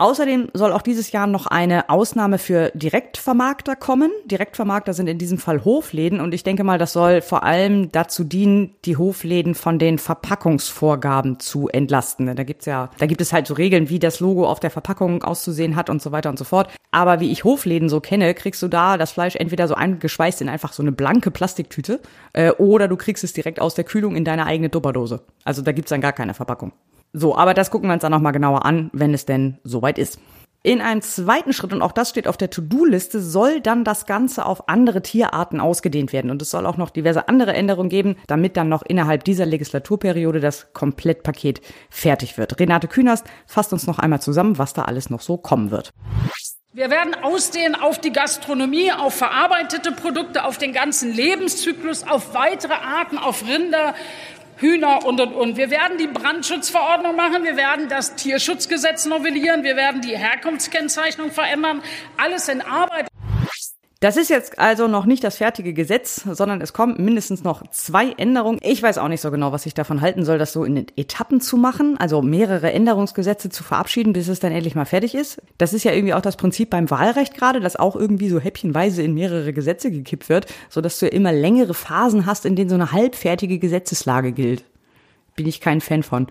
Außerdem soll auch dieses Jahr noch eine Ausnahme für Direktvermarkter kommen. Direktvermarkter sind in diesem Fall Hofläden und ich denke mal, das soll vor allem dazu dienen, die Hofläden von den Verpackungsvorgaben zu entlasten. Da gibt's ja, da gibt es halt so Regeln, wie das Logo auf der Verpackung auszusehen hat und so weiter und so fort. Aber wie ich Hofläden so kenne, kriegst du da das Fleisch entweder so eingeschweißt in einfach so eine blanke Plastiktüte äh, oder du kriegst es direkt aus der Kühlung in deine eigene Tupperdose. Also da gibt's dann gar keine Verpackung. So, aber das gucken wir uns dann nochmal genauer an, wenn es denn soweit ist. In einem zweiten Schritt, und auch das steht auf der To-Do-Liste, soll dann das Ganze auf andere Tierarten ausgedehnt werden. Und es soll auch noch diverse andere Änderungen geben, damit dann noch innerhalb dieser Legislaturperiode das Komplettpaket fertig wird. Renate Künast fasst uns noch einmal zusammen, was da alles noch so kommen wird. Wir werden ausdehnen auf die Gastronomie, auf verarbeitete Produkte, auf den ganzen Lebenszyklus, auf weitere Arten, auf Rinder, Hühner und, und, und. Wir werden die Brandschutzverordnung machen, wir werden das Tierschutzgesetz novellieren, wir werden die Herkunftskennzeichnung verändern. Alles in Arbeit. Das ist jetzt also noch nicht das fertige Gesetz, sondern es kommen mindestens noch zwei Änderungen. Ich weiß auch nicht so genau, was ich davon halten soll, das so in Etappen zu machen, also mehrere Änderungsgesetze zu verabschieden, bis es dann endlich mal fertig ist. Das ist ja irgendwie auch das Prinzip beim Wahlrecht gerade, dass auch irgendwie so häppchenweise in mehrere Gesetze gekippt wird, sodass du ja immer längere Phasen hast, in denen so eine halbfertige Gesetzeslage gilt. Bin ich kein Fan von.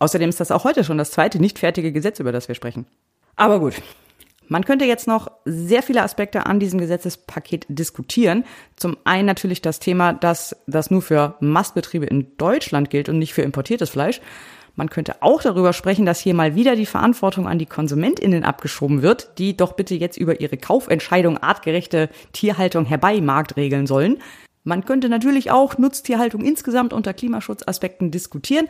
Außerdem ist das auch heute schon das zweite nicht fertige Gesetz, über das wir sprechen. Aber gut, man könnte jetzt noch sehr viele Aspekte an diesem Gesetzespaket diskutieren. Zum einen natürlich das Thema, dass das nur für Mastbetriebe in Deutschland gilt und nicht für importiertes Fleisch. Man könnte auch darüber sprechen, dass hier mal wieder die Verantwortung an die KonsumentInnen abgeschoben wird, die doch bitte jetzt über ihre Kaufentscheidung artgerechte Tierhaltung herbei Markt regeln sollen. Man könnte natürlich auch Nutztierhaltung insgesamt unter Klimaschutzaspekten diskutieren.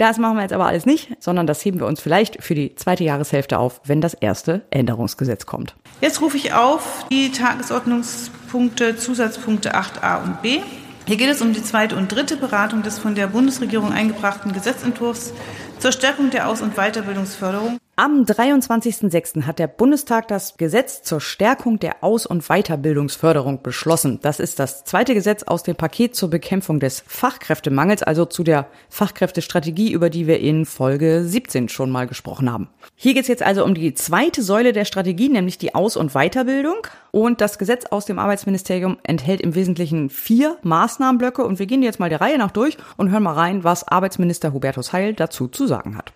Das machen wir jetzt aber alles nicht, sondern das heben wir uns vielleicht für die zweite Jahreshälfte auf, wenn das erste Änderungsgesetz kommt. Jetzt rufe ich auf die Tagesordnungspunkte, Zusatzpunkte 8a und b. Hier geht es um die zweite und dritte Beratung des von der Bundesregierung eingebrachten Gesetzentwurfs zur Stärkung der Aus- und Weiterbildungsförderung. Am 23.06. hat der Bundestag das Gesetz zur Stärkung der Aus- und Weiterbildungsförderung beschlossen. Das ist das zweite Gesetz aus dem Paket zur Bekämpfung des Fachkräftemangels, also zu der Fachkräftestrategie, über die wir in Folge 17 schon mal gesprochen haben. Hier geht es jetzt also um die zweite Säule der Strategie, nämlich die Aus- und Weiterbildung. Und das Gesetz aus dem Arbeitsministerium enthält im Wesentlichen vier Maßnahmenblöcke. Und wir gehen jetzt mal der Reihe nach durch und hören mal rein, was Arbeitsminister Hubertus Heil dazu zu sagen hat.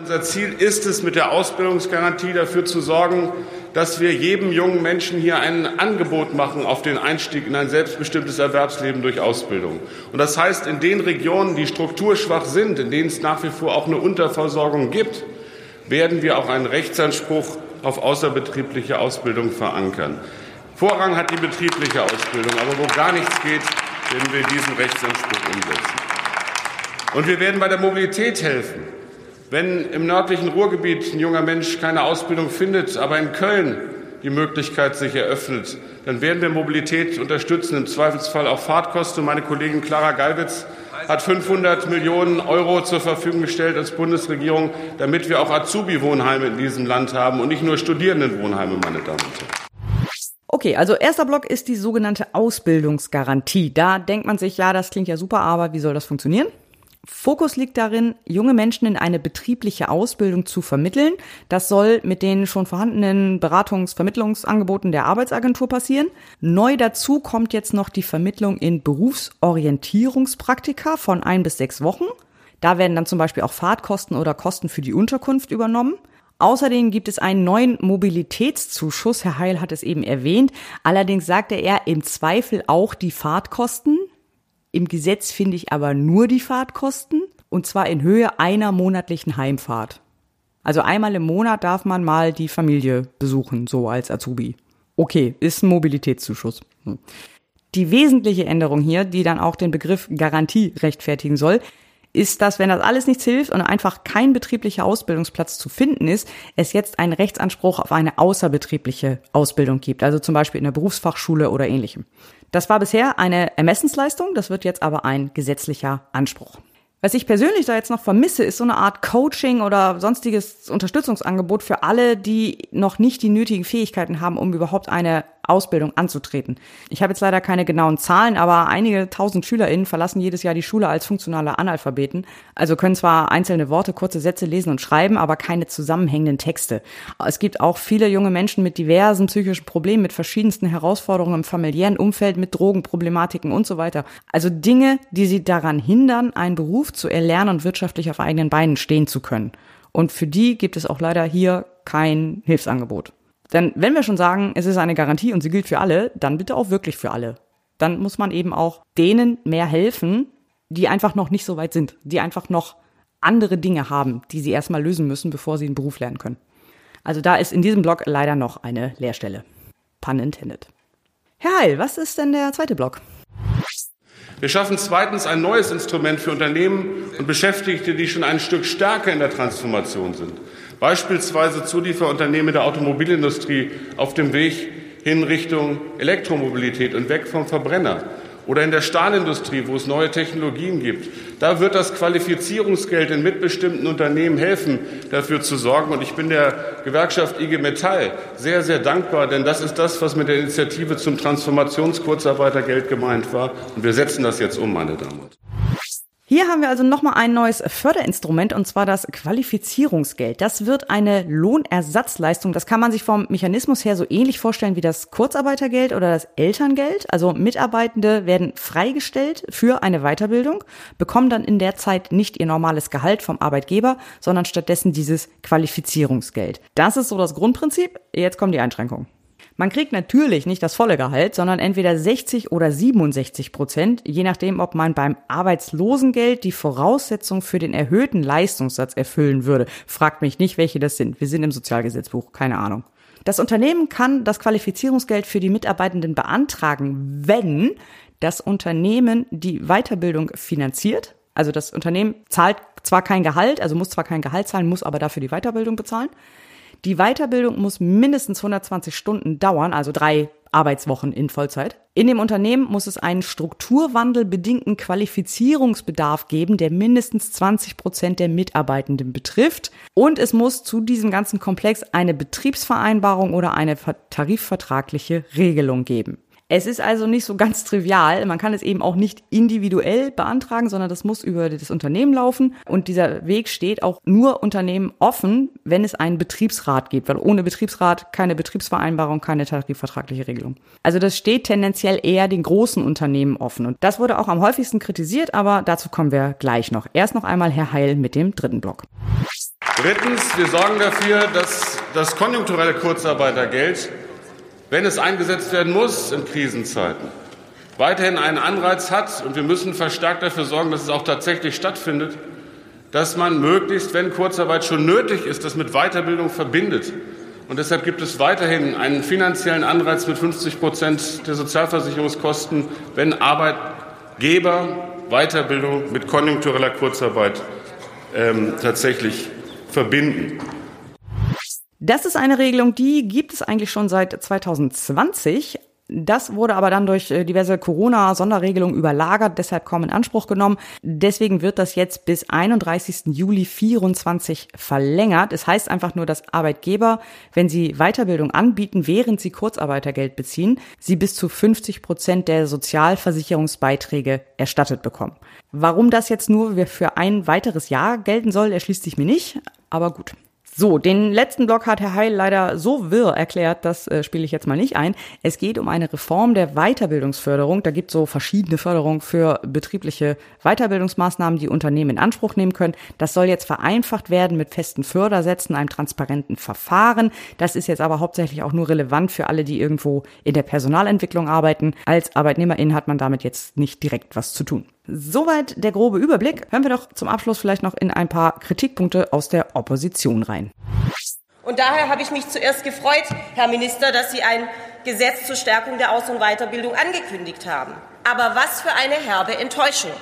Unser Ziel ist es, mit der Ausbildungsgarantie dafür zu sorgen, dass wir jedem jungen Menschen hier ein Angebot machen auf den Einstieg in ein selbstbestimmtes Erwerbsleben durch Ausbildung. Und das heißt, in den Regionen, die strukturschwach sind, in denen es nach wie vor auch eine Unterversorgung gibt, werden wir auch einen Rechtsanspruch auf außerbetriebliche Ausbildung verankern. Vorrang hat die betriebliche Ausbildung, aber wo gar nichts geht, werden wir diesen Rechtsanspruch umsetzen. Und wir werden bei der Mobilität helfen. Wenn im nördlichen Ruhrgebiet ein junger Mensch keine Ausbildung findet, aber in Köln die Möglichkeit sich eröffnet, dann werden wir Mobilität unterstützen, im Zweifelsfall auch Fahrtkosten. Meine Kollegin Clara Gallwitz hat 500 Millionen Euro zur Verfügung gestellt als Bundesregierung, damit wir auch Azubi-Wohnheime in diesem Land haben und nicht nur Studierendenwohnheime, meine Damen und Herren. Okay, also erster Block ist die sogenannte Ausbildungsgarantie. Da denkt man sich, ja, das klingt ja super, aber wie soll das funktionieren? Fokus liegt darin, junge Menschen in eine betriebliche Ausbildung zu vermitteln. Das soll mit den schon vorhandenen Beratungs-Vermittlungsangeboten der Arbeitsagentur passieren. Neu dazu kommt jetzt noch die Vermittlung in Berufsorientierungspraktika von ein bis sechs Wochen. Da werden dann zum Beispiel auch Fahrtkosten oder Kosten für die Unterkunft übernommen. Außerdem gibt es einen neuen Mobilitätszuschuss. Herr Heil hat es eben erwähnt. Allerdings sagte er im Zweifel auch die Fahrtkosten. Im Gesetz finde ich aber nur die Fahrtkosten und zwar in Höhe einer monatlichen Heimfahrt. Also einmal im Monat darf man mal die Familie besuchen, so als Azubi. Okay, ist ein Mobilitätszuschuss. Hm. Die wesentliche Änderung hier, die dann auch den Begriff Garantie rechtfertigen soll, ist, dass wenn das alles nichts hilft und einfach kein betrieblicher Ausbildungsplatz zu finden ist, es jetzt einen Rechtsanspruch auf eine außerbetriebliche Ausbildung gibt, also zum Beispiel in der Berufsfachschule oder ähnlichem. Das war bisher eine Ermessensleistung, das wird jetzt aber ein gesetzlicher Anspruch. Was ich persönlich da jetzt noch vermisse, ist so eine Art Coaching oder sonstiges Unterstützungsangebot für alle, die noch nicht die nötigen Fähigkeiten haben, um überhaupt eine Ausbildung anzutreten. Ich habe jetzt leider keine genauen Zahlen, aber einige tausend SchülerInnen verlassen jedes Jahr die Schule als funktionale Analphabeten, also können zwar einzelne Worte, kurze Sätze lesen und schreiben, aber keine zusammenhängenden Texte. Es gibt auch viele junge Menschen mit diversen psychischen Problemen, mit verschiedensten Herausforderungen im familiären Umfeld, mit Drogenproblematiken und so weiter. Also Dinge, die sie daran hindern, einen Beruf zu erlernen und wirtschaftlich auf eigenen Beinen stehen zu können. Und für die gibt es auch leider hier kein Hilfsangebot. Denn wenn wir schon sagen, es ist eine Garantie und sie gilt für alle, dann bitte auch wirklich für alle. Dann muss man eben auch denen mehr helfen, die einfach noch nicht so weit sind, die einfach noch andere Dinge haben, die sie erstmal lösen müssen, bevor sie einen Beruf lernen können. Also da ist in diesem Blog leider noch eine Leerstelle. Pun intended. Herr Heil, was ist denn der zweite Block? Wir schaffen zweitens ein neues Instrument für Unternehmen und Beschäftigte, die schon ein Stück stärker in der Transformation sind. Beispielsweise Zulieferunternehmen der Automobilindustrie auf dem Weg hin Richtung Elektromobilität und weg vom Verbrenner. Oder in der Stahlindustrie, wo es neue Technologien gibt. Da wird das Qualifizierungsgeld in mitbestimmten Unternehmen helfen, dafür zu sorgen. Und ich bin der Gewerkschaft IG Metall sehr, sehr dankbar, denn das ist das, was mit der Initiative zum Transformationskurzarbeitergeld gemeint war. Und wir setzen das jetzt um, meine Damen und Herren. Hier haben wir also nochmal ein neues Förderinstrument und zwar das Qualifizierungsgeld. Das wird eine Lohnersatzleistung. Das kann man sich vom Mechanismus her so ähnlich vorstellen wie das Kurzarbeitergeld oder das Elterngeld. Also Mitarbeitende werden freigestellt für eine Weiterbildung, bekommen dann in der Zeit nicht ihr normales Gehalt vom Arbeitgeber, sondern stattdessen dieses Qualifizierungsgeld. Das ist so das Grundprinzip. Jetzt kommen die Einschränkungen. Man kriegt natürlich nicht das volle Gehalt, sondern entweder 60 oder 67 Prozent, je nachdem, ob man beim Arbeitslosengeld die Voraussetzung für den erhöhten Leistungssatz erfüllen würde. Fragt mich nicht, welche das sind. Wir sind im Sozialgesetzbuch, keine Ahnung. Das Unternehmen kann das Qualifizierungsgeld für die Mitarbeitenden beantragen, wenn das Unternehmen die Weiterbildung finanziert. Also das Unternehmen zahlt zwar kein Gehalt, also muss zwar kein Gehalt zahlen, muss aber dafür die Weiterbildung bezahlen. Die Weiterbildung muss mindestens 120 Stunden dauern, also drei Arbeitswochen in Vollzeit. In dem Unternehmen muss es einen strukturwandelbedingten Qualifizierungsbedarf geben, der mindestens 20 Prozent der Mitarbeitenden betrifft. Und es muss zu diesem ganzen Komplex eine Betriebsvereinbarung oder eine tarifvertragliche Regelung geben. Es ist also nicht so ganz trivial. Man kann es eben auch nicht individuell beantragen, sondern das muss über das Unternehmen laufen. Und dieser Weg steht auch nur Unternehmen offen, wenn es einen Betriebsrat gibt, weil ohne Betriebsrat keine Betriebsvereinbarung, keine tarifvertragliche Regelung. Also das steht tendenziell eher den großen Unternehmen offen. Und das wurde auch am häufigsten kritisiert, aber dazu kommen wir gleich noch. Erst noch einmal Herr Heil mit dem dritten Block. Drittens, wir sorgen dafür, dass das konjunkturelle Kurzarbeitergeld wenn es eingesetzt werden muss in Krisenzeiten, weiterhin einen Anreiz hat, und wir müssen verstärkt dafür sorgen, dass es auch tatsächlich stattfindet, dass man möglichst, wenn Kurzarbeit schon nötig ist, das mit Weiterbildung verbindet. Und deshalb gibt es weiterhin einen finanziellen Anreiz mit 50 Prozent der Sozialversicherungskosten, wenn Arbeitgeber Weiterbildung mit konjunktureller Kurzarbeit ähm, tatsächlich verbinden. Das ist eine Regelung, die gibt es eigentlich schon seit 2020. Das wurde aber dann durch äh, diverse Corona-Sonderregelungen überlagert, deshalb kaum in Anspruch genommen. Deswegen wird das jetzt bis 31. Juli 24 verlängert. Es heißt einfach nur, dass Arbeitgeber, wenn sie Weiterbildung anbieten, während sie Kurzarbeitergeld beziehen, sie bis zu 50 Prozent der Sozialversicherungsbeiträge erstattet bekommen. Warum das jetzt nur für ein weiteres Jahr gelten soll, erschließt sich mir nicht, aber gut. So, den letzten Block hat Herr Heil leider so wirr erklärt, das äh, spiele ich jetzt mal nicht ein. Es geht um eine Reform der Weiterbildungsförderung. Da gibt es so verschiedene Förderungen für betriebliche Weiterbildungsmaßnahmen, die Unternehmen in Anspruch nehmen können. Das soll jetzt vereinfacht werden mit festen Fördersätzen, einem transparenten Verfahren. Das ist jetzt aber hauptsächlich auch nur relevant für alle, die irgendwo in der Personalentwicklung arbeiten. Als Arbeitnehmerin hat man damit jetzt nicht direkt was zu tun. Soweit der grobe Überblick. Hören wir doch zum Abschluss vielleicht noch in ein paar Kritikpunkte aus der Opposition rein. Und daher habe ich mich zuerst gefreut, Herr Minister, dass Sie ein Gesetz zur Stärkung der Aus- und Weiterbildung angekündigt haben. Aber was für eine herbe Enttäuschung.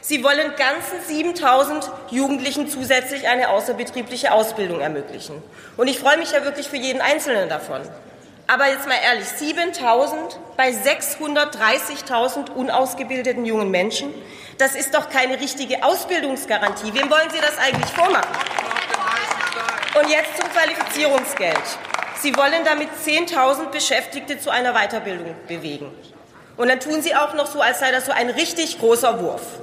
Sie wollen ganzen 7000 Jugendlichen zusätzlich eine außerbetriebliche Ausbildung ermöglichen. Und ich freue mich ja wirklich für jeden Einzelnen davon. Aber jetzt mal ehrlich, 7000 bei 630.000 unausgebildeten jungen Menschen, das ist doch keine richtige Ausbildungsgarantie. Wem wollen Sie das eigentlich vormachen? Und jetzt zum Qualifizierungsgeld. Sie wollen damit 10.000 Beschäftigte zu einer Weiterbildung bewegen. Und dann tun Sie auch noch so, als sei das so ein richtig großer Wurf.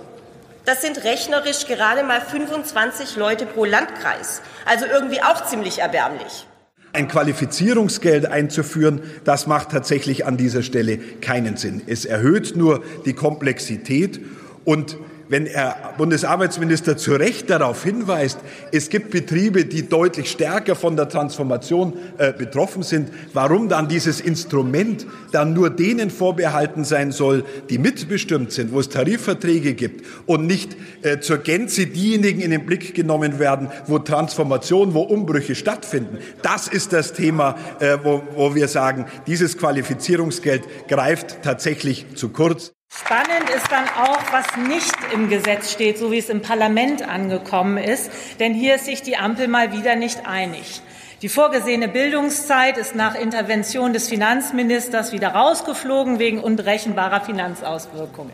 Das sind rechnerisch gerade mal 25 Leute pro Landkreis. Also irgendwie auch ziemlich erbärmlich. Ein Qualifizierungsgeld einzuführen, das macht tatsächlich an dieser Stelle keinen Sinn. Es erhöht nur die Komplexität und wenn Herr Bundesarbeitsminister zu Recht darauf hinweist, es gibt Betriebe, die deutlich stärker von der Transformation äh, betroffen sind, warum dann dieses Instrument dann nur denen vorbehalten sein soll, die mitbestimmt sind, wo es Tarifverträge gibt und nicht äh, zur Gänze diejenigen in den Blick genommen werden, wo Transformation, wo Umbrüche stattfinden. Das ist das Thema, äh, wo, wo wir sagen, dieses Qualifizierungsgeld greift tatsächlich zu kurz. Spannend ist dann auch, was nicht im Gesetz steht, so wie es im Parlament angekommen ist. Denn hier ist sich die Ampel mal wieder nicht einig. Die vorgesehene Bildungszeit ist nach Intervention des Finanzministers wieder rausgeflogen wegen unberechenbarer Finanzauswirkungen.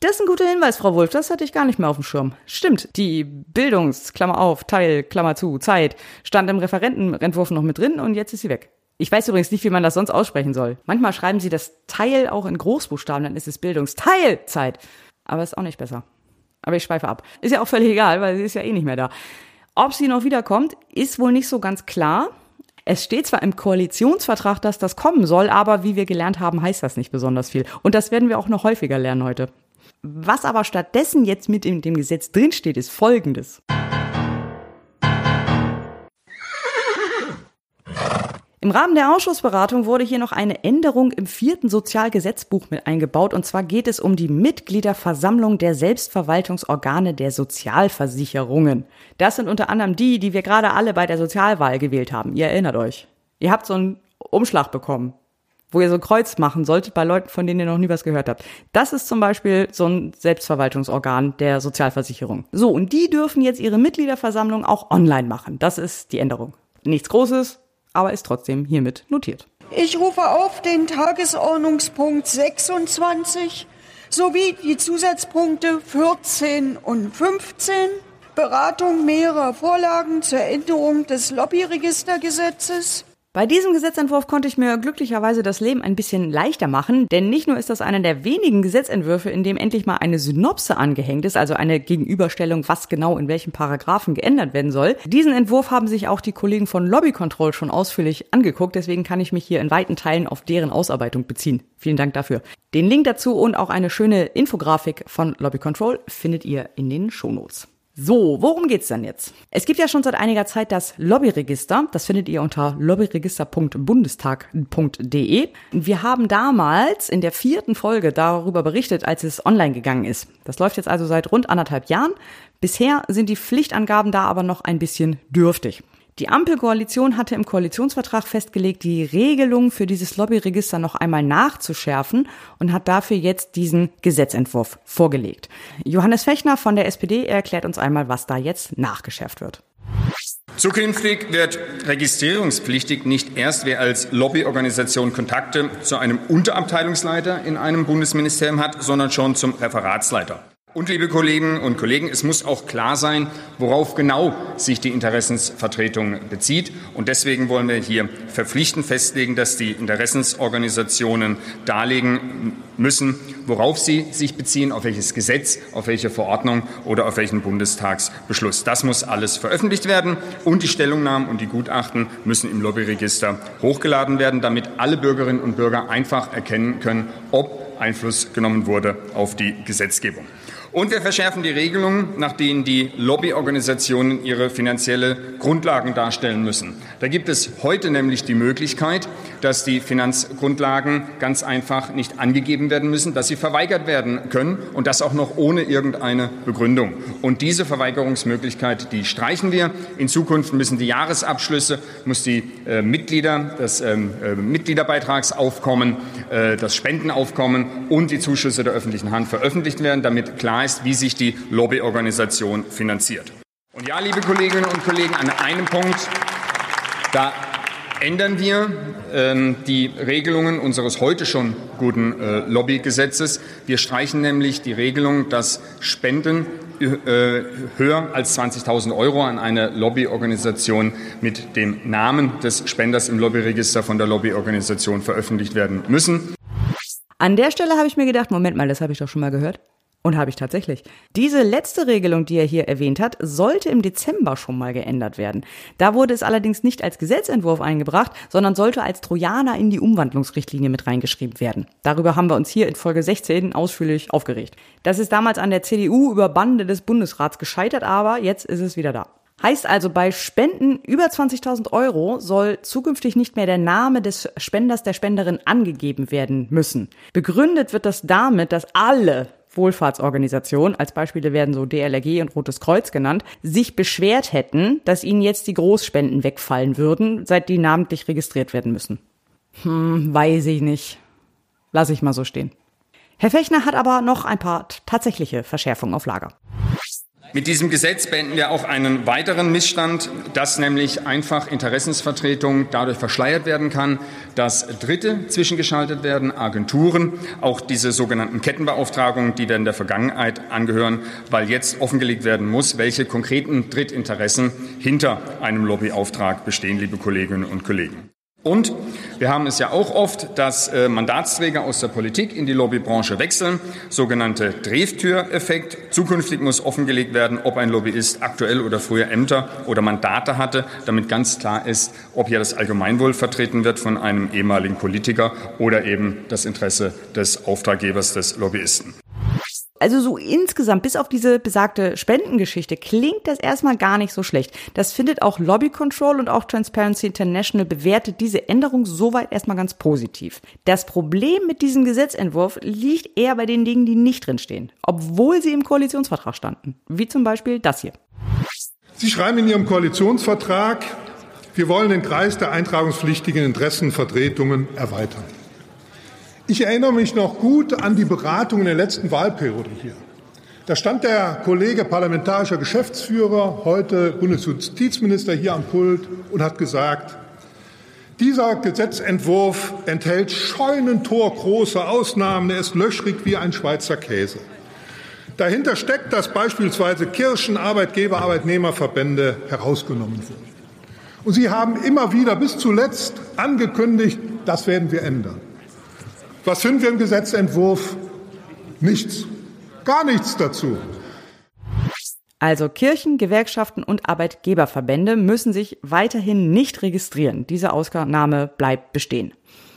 Das ist ein guter Hinweis, Frau Wolf. Das hatte ich gar nicht mehr auf dem Schirm. Stimmt, die Bildungs, Klammer auf, Teil, Klammer zu, Zeit, stand im Referentenentwurf noch mit drin und jetzt ist sie weg. Ich weiß übrigens nicht, wie man das sonst aussprechen soll. Manchmal schreiben sie das Teil auch in Großbuchstaben, dann ist es Bildungsteilzeit. Aber ist auch nicht besser. Aber ich schweife ab. Ist ja auch völlig egal, weil sie ist ja eh nicht mehr da. Ob sie noch wiederkommt, ist wohl nicht so ganz klar. Es steht zwar im Koalitionsvertrag, dass das kommen soll, aber wie wir gelernt haben, heißt das nicht besonders viel. Und das werden wir auch noch häufiger lernen heute. Was aber stattdessen jetzt mit in dem Gesetz drinsteht, ist Folgendes. Im Rahmen der Ausschussberatung wurde hier noch eine Änderung im vierten Sozialgesetzbuch mit eingebaut. Und zwar geht es um die Mitgliederversammlung der Selbstverwaltungsorgane der Sozialversicherungen. Das sind unter anderem die, die wir gerade alle bei der Sozialwahl gewählt haben. Ihr erinnert euch. Ihr habt so einen Umschlag bekommen wo ihr so ein Kreuz machen solltet bei Leuten, von denen ihr noch nie was gehört habt. Das ist zum Beispiel so ein Selbstverwaltungsorgan der Sozialversicherung. So, und die dürfen jetzt ihre Mitgliederversammlung auch online machen. Das ist die Änderung. Nichts Großes, aber ist trotzdem hiermit notiert. Ich rufe auf den Tagesordnungspunkt 26 sowie die Zusatzpunkte 14 und 15. Beratung mehrerer Vorlagen zur Änderung des Lobbyregistergesetzes. Bei diesem Gesetzentwurf konnte ich mir glücklicherweise das Leben ein bisschen leichter machen, denn nicht nur ist das einer der wenigen Gesetzentwürfe, in dem endlich mal eine Synopse angehängt ist, also eine Gegenüberstellung, was genau in welchen Paragraphen geändert werden soll. Diesen Entwurf haben sich auch die Kollegen von Lobby Control schon ausführlich angeguckt, deswegen kann ich mich hier in weiten Teilen auf deren Ausarbeitung beziehen. Vielen Dank dafür. Den Link dazu und auch eine schöne Infografik von Lobby Control findet ihr in den Shownotes. So, worum geht's denn jetzt? Es gibt ja schon seit einiger Zeit das Lobbyregister. Das findet ihr unter lobbyregister.bundestag.de. Wir haben damals in der vierten Folge darüber berichtet, als es online gegangen ist. Das läuft jetzt also seit rund anderthalb Jahren. Bisher sind die Pflichtangaben da aber noch ein bisschen dürftig. Die Ampelkoalition hatte im Koalitionsvertrag festgelegt, die Regelung für dieses Lobbyregister noch einmal nachzuschärfen und hat dafür jetzt diesen Gesetzentwurf vorgelegt. Johannes Fechner von der SPD erklärt uns einmal, was da jetzt nachgeschärft wird. Zukünftig wird registrierungspflichtig nicht erst wer als Lobbyorganisation Kontakte zu einem Unterabteilungsleiter in einem Bundesministerium hat, sondern schon zum Referatsleiter. Und liebe Kolleginnen und Kollegen, es muss auch klar sein, worauf genau sich die Interessensvertretung bezieht. Und deswegen wollen wir hier verpflichtend festlegen, dass die Interessensorganisationen darlegen müssen, worauf sie sich beziehen, auf welches Gesetz, auf welche Verordnung oder auf welchen Bundestagsbeschluss. Das muss alles veröffentlicht werden und die Stellungnahmen und die Gutachten müssen im Lobbyregister hochgeladen werden, damit alle Bürgerinnen und Bürger einfach erkennen können, ob Einfluss genommen wurde auf die Gesetzgebung. Und wir verschärfen die Regelungen, nach denen die Lobbyorganisationen ihre finanzielle Grundlagen darstellen müssen. Da gibt es heute nämlich die Möglichkeit, dass die Finanzgrundlagen ganz einfach nicht angegeben werden müssen, dass sie verweigert werden können und das auch noch ohne irgendeine Begründung. Und diese Verweigerungsmöglichkeit, die streichen wir. In Zukunft müssen die Jahresabschlüsse, muss die äh, Mitglieder, das ähm, äh, Mitgliederbeitragsaufkommen, äh, das Spendenaufkommen und die Zuschüsse der öffentlichen Hand veröffentlicht werden, damit klar ist, wie sich die Lobbyorganisation finanziert. Und ja, liebe Kolleginnen und Kollegen, an einem Punkt, da ändern wir ähm, die Regelungen unseres heute schon guten äh, Lobbygesetzes. Wir streichen nämlich die Regelung, dass Spenden äh, höher als 20.000 Euro an eine Lobbyorganisation mit dem Namen des Spenders im Lobbyregister von der Lobbyorganisation veröffentlicht werden müssen. An der Stelle habe ich mir gedacht, Moment mal, das habe ich doch schon mal gehört. Und habe ich tatsächlich. Diese letzte Regelung, die er hier erwähnt hat, sollte im Dezember schon mal geändert werden. Da wurde es allerdings nicht als Gesetzentwurf eingebracht, sondern sollte als Trojaner in die Umwandlungsrichtlinie mit reingeschrieben werden. Darüber haben wir uns hier in Folge 16 ausführlich aufgeregt. Das ist damals an der CDU über Bande des Bundesrats gescheitert, aber jetzt ist es wieder da. Heißt also, bei Spenden über 20.000 Euro soll zukünftig nicht mehr der Name des Spenders, der Spenderin angegeben werden müssen. Begründet wird das damit, dass alle Wohlfahrtsorganisationen, als Beispiele werden so DLRG und Rotes Kreuz genannt, sich beschwert hätten, dass ihnen jetzt die Großspenden wegfallen würden, seit die namentlich registriert werden müssen. Hm, weiß ich nicht. Lass ich mal so stehen. Herr Fechner hat aber noch ein paar tatsächliche Verschärfungen auf Lager. Mit diesem Gesetz beenden wir auch einen weiteren Missstand, dass nämlich einfach Interessensvertretung dadurch verschleiert werden kann, dass Dritte zwischengeschaltet werden, Agenturen, auch diese sogenannten Kettenbeauftragungen, die werden der Vergangenheit angehören, weil jetzt offengelegt werden muss, welche konkreten Drittinteressen hinter einem Lobbyauftrag bestehen, liebe Kolleginnen und Kollegen. Und wir haben es ja auch oft, dass äh, Mandatsträger aus der Politik in die Lobbybranche wechseln, sogenannte Drehtüreffekt. Zukünftig muss offengelegt werden, ob ein Lobbyist aktuell oder früher Ämter oder Mandate hatte, damit ganz klar ist, ob hier das Allgemeinwohl vertreten wird von einem ehemaligen Politiker oder eben das Interesse des Auftraggebers des Lobbyisten. Also so insgesamt, bis auf diese besagte Spendengeschichte, klingt das erstmal gar nicht so schlecht. Das findet auch Lobby Control und auch Transparency International bewertet diese Änderung soweit erstmal ganz positiv. Das Problem mit diesem Gesetzentwurf liegt eher bei den Dingen, die nicht drinstehen, obwohl sie im Koalitionsvertrag standen. Wie zum Beispiel das hier. Sie schreiben in Ihrem Koalitionsvertrag, wir wollen den Kreis der eintragungspflichtigen Interessenvertretungen erweitern. Ich erinnere mich noch gut an die Beratung in der letzten Wahlperiode hier. Da stand der Kollege parlamentarischer Geschäftsführer, heute Bundesjustizminister hier am Pult und hat gesagt, dieser Gesetzentwurf enthält scheunentorgroße Ausnahmen, er ist löchrig wie ein Schweizer Käse. Dahinter steckt, dass beispielsweise Kirchen, Arbeitgeber, Arbeitnehmerverbände herausgenommen wurden. Und Sie haben immer wieder bis zuletzt angekündigt, das werden wir ändern. Was finden wir im Gesetzentwurf? Nichts. Gar nichts dazu. Also Kirchen, Gewerkschaften und Arbeitgeberverbände müssen sich weiterhin nicht registrieren. Diese Ausnahme bleibt bestehen.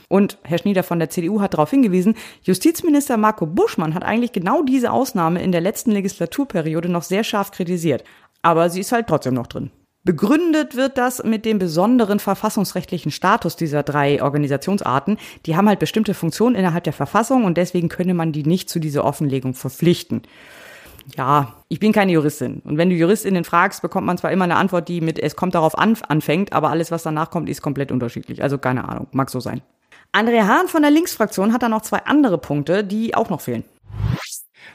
Und Herr Schnieder von der CDU hat darauf hingewiesen, Justizminister Marco Buschmann hat eigentlich genau diese Ausnahme in der letzten Legislaturperiode noch sehr scharf kritisiert. Aber sie ist halt trotzdem noch drin. Begründet wird das mit dem besonderen verfassungsrechtlichen Status dieser drei Organisationsarten. Die haben halt bestimmte Funktionen innerhalb der Verfassung und deswegen könne man die nicht zu dieser Offenlegung verpflichten. Ja, ich bin keine Juristin. Und wenn du Juristinnen fragst, bekommt man zwar immer eine Antwort, die mit es kommt darauf an anfängt, aber alles, was danach kommt, ist komplett unterschiedlich. Also keine Ahnung, mag so sein. Andrea Hahn von der Linksfraktion hat da noch zwei andere Punkte, die auch noch fehlen.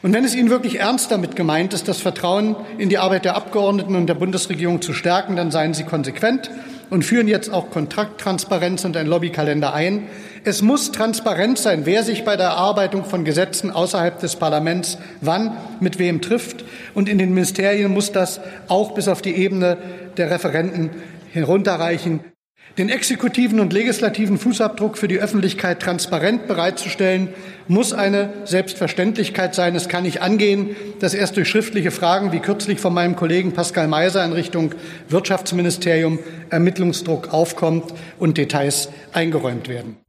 Und wenn es Ihnen wirklich ernst damit gemeint ist, das Vertrauen in die Arbeit der Abgeordneten und der Bundesregierung zu stärken, dann seien Sie konsequent und führen jetzt auch Kontrakttransparenz und einen Lobbykalender ein. Es muss transparent sein, wer sich bei der Erarbeitung von Gesetzen außerhalb des Parlaments wann mit wem trifft. Und in den Ministerien muss das auch bis auf die Ebene der Referenten herunterreichen den exekutiven und legislativen Fußabdruck für die Öffentlichkeit transparent bereitzustellen, muss eine Selbstverständlichkeit sein. Es kann nicht angehen, dass erst durch schriftliche Fragen, wie kürzlich von meinem Kollegen Pascal Meiser in Richtung Wirtschaftsministerium, Ermittlungsdruck aufkommt und Details eingeräumt werden.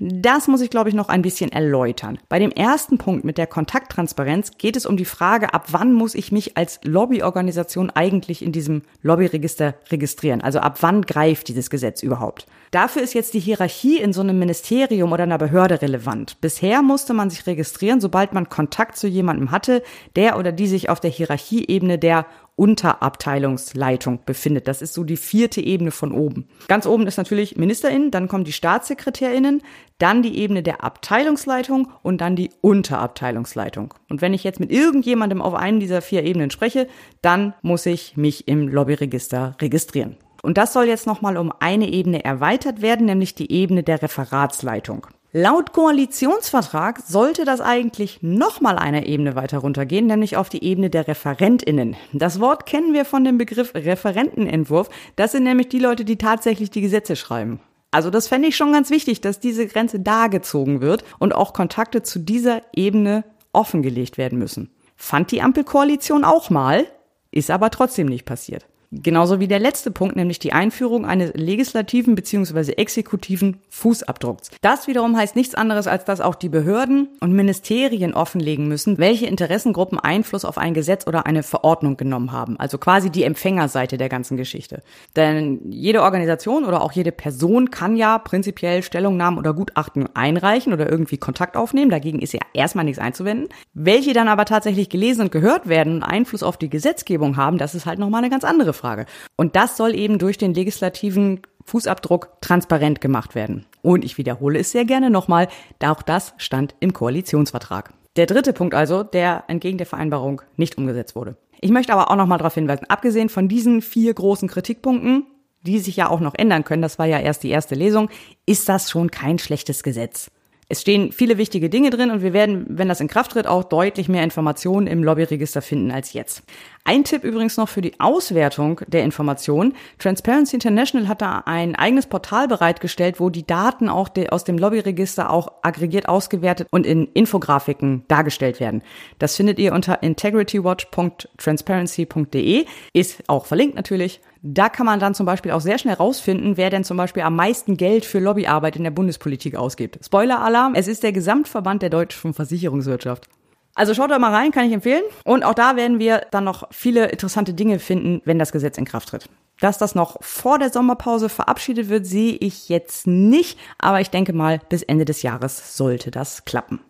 Das muss ich, glaube ich, noch ein bisschen erläutern. Bei dem ersten Punkt mit der Kontakttransparenz geht es um die Frage, ab wann muss ich mich als Lobbyorganisation eigentlich in diesem Lobbyregister registrieren? Also ab wann greift dieses Gesetz überhaupt? Dafür ist jetzt die Hierarchie in so einem Ministerium oder einer Behörde relevant. Bisher musste man sich registrieren, sobald man Kontakt zu jemandem hatte, der oder die sich auf der Hierarchieebene der Unterabteilungsleitung befindet. Das ist so die vierte Ebene von oben. Ganz oben ist natürlich Ministerinnen, dann kommen die Staatssekretärinnen, dann die Ebene der Abteilungsleitung und dann die Unterabteilungsleitung. Und wenn ich jetzt mit irgendjemandem auf einen dieser vier Ebenen spreche, dann muss ich mich im Lobbyregister registrieren. Und das soll jetzt nochmal um eine Ebene erweitert werden, nämlich die Ebene der Referatsleitung. Laut Koalitionsvertrag sollte das eigentlich nochmal eine Ebene weiter runtergehen, nämlich auf die Ebene der ReferentInnen. Das Wort kennen wir von dem Begriff Referentenentwurf. Das sind nämlich die Leute, die tatsächlich die Gesetze schreiben. Also das fände ich schon ganz wichtig, dass diese Grenze da gezogen wird und auch Kontakte zu dieser Ebene offengelegt werden müssen. Fand die Ampelkoalition auch mal, ist aber trotzdem nicht passiert. Genauso wie der letzte Punkt, nämlich die Einführung eines legislativen bzw. exekutiven Fußabdrucks. Das wiederum heißt nichts anderes, als dass auch die Behörden und Ministerien offenlegen müssen, welche Interessengruppen Einfluss auf ein Gesetz oder eine Verordnung genommen haben. Also quasi die Empfängerseite der ganzen Geschichte. Denn jede Organisation oder auch jede Person kann ja prinzipiell Stellungnahmen oder Gutachten einreichen oder irgendwie Kontakt aufnehmen. Dagegen ist ja erstmal nichts einzuwenden. Welche dann aber tatsächlich gelesen und gehört werden und Einfluss auf die Gesetzgebung haben, das ist halt nochmal eine ganz andere Frage. Und das soll eben durch den legislativen Fußabdruck transparent gemacht werden. Und ich wiederhole es sehr gerne nochmal, auch das stand im Koalitionsvertrag. Der dritte Punkt also, der entgegen der Vereinbarung nicht umgesetzt wurde. Ich möchte aber auch noch mal darauf hinweisen, abgesehen von diesen vier großen Kritikpunkten, die sich ja auch noch ändern können, das war ja erst die erste Lesung, ist das schon kein schlechtes Gesetz. Es stehen viele wichtige Dinge drin und wir werden, wenn das in Kraft tritt, auch deutlich mehr Informationen im Lobbyregister finden als jetzt. Ein Tipp übrigens noch für die Auswertung der Informationen. Transparency International hat da ein eigenes Portal bereitgestellt, wo die Daten auch aus dem Lobbyregister auch aggregiert ausgewertet und in Infografiken dargestellt werden. Das findet ihr unter integritywatch.transparency.de. Ist auch verlinkt natürlich. Da kann man dann zum Beispiel auch sehr schnell rausfinden, wer denn zum Beispiel am meisten Geld für Lobbyarbeit in der Bundespolitik ausgibt. Spoiler-Alarm, es ist der Gesamtverband der deutschen Versicherungswirtschaft. Also schaut da mal rein, kann ich empfehlen. Und auch da werden wir dann noch viele interessante Dinge finden, wenn das Gesetz in Kraft tritt. Dass das noch vor der Sommerpause verabschiedet wird, sehe ich jetzt nicht. Aber ich denke mal, bis Ende des Jahres sollte das klappen.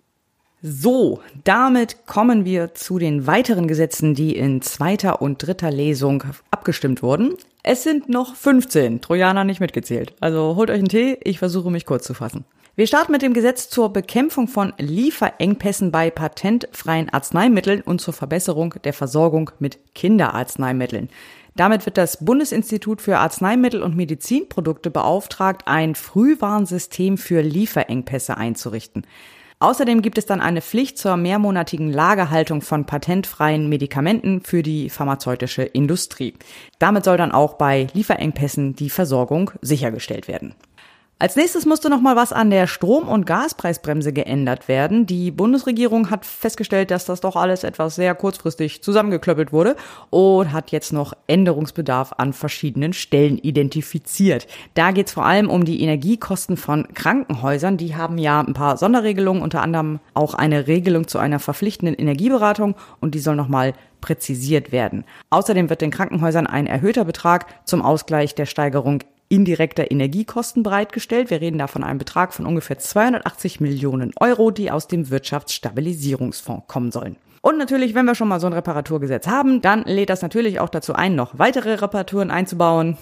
So, damit kommen wir zu den weiteren Gesetzen, die in zweiter und dritter Lesung abgestimmt wurden. Es sind noch 15, Trojaner nicht mitgezählt. Also holt euch einen Tee, ich versuche mich kurz zu fassen. Wir starten mit dem Gesetz zur Bekämpfung von Lieferengpässen bei patentfreien Arzneimitteln und zur Verbesserung der Versorgung mit Kinderarzneimitteln. Damit wird das Bundesinstitut für Arzneimittel und Medizinprodukte beauftragt, ein Frühwarnsystem für Lieferengpässe einzurichten. Außerdem gibt es dann eine Pflicht zur mehrmonatigen Lagerhaltung von patentfreien Medikamenten für die pharmazeutische Industrie. Damit soll dann auch bei Lieferengpässen die Versorgung sichergestellt werden. Als nächstes musste noch mal was an der Strom- und Gaspreisbremse geändert werden. Die Bundesregierung hat festgestellt, dass das doch alles etwas sehr kurzfristig zusammengeklöppelt wurde und hat jetzt noch Änderungsbedarf an verschiedenen Stellen identifiziert. Da geht es vor allem um die Energiekosten von Krankenhäusern. Die haben ja ein paar Sonderregelungen, unter anderem auch eine Regelung zu einer verpflichtenden Energieberatung und die soll noch mal präzisiert werden. Außerdem wird den Krankenhäusern ein erhöhter Betrag zum Ausgleich der Steigerung indirekter Energiekosten bereitgestellt. Wir reden da von einem Betrag von ungefähr 280 Millionen Euro, die aus dem Wirtschaftsstabilisierungsfonds kommen sollen. Und natürlich, wenn wir schon mal so ein Reparaturgesetz haben, dann lädt das natürlich auch dazu ein, noch weitere Reparaturen einzubauen.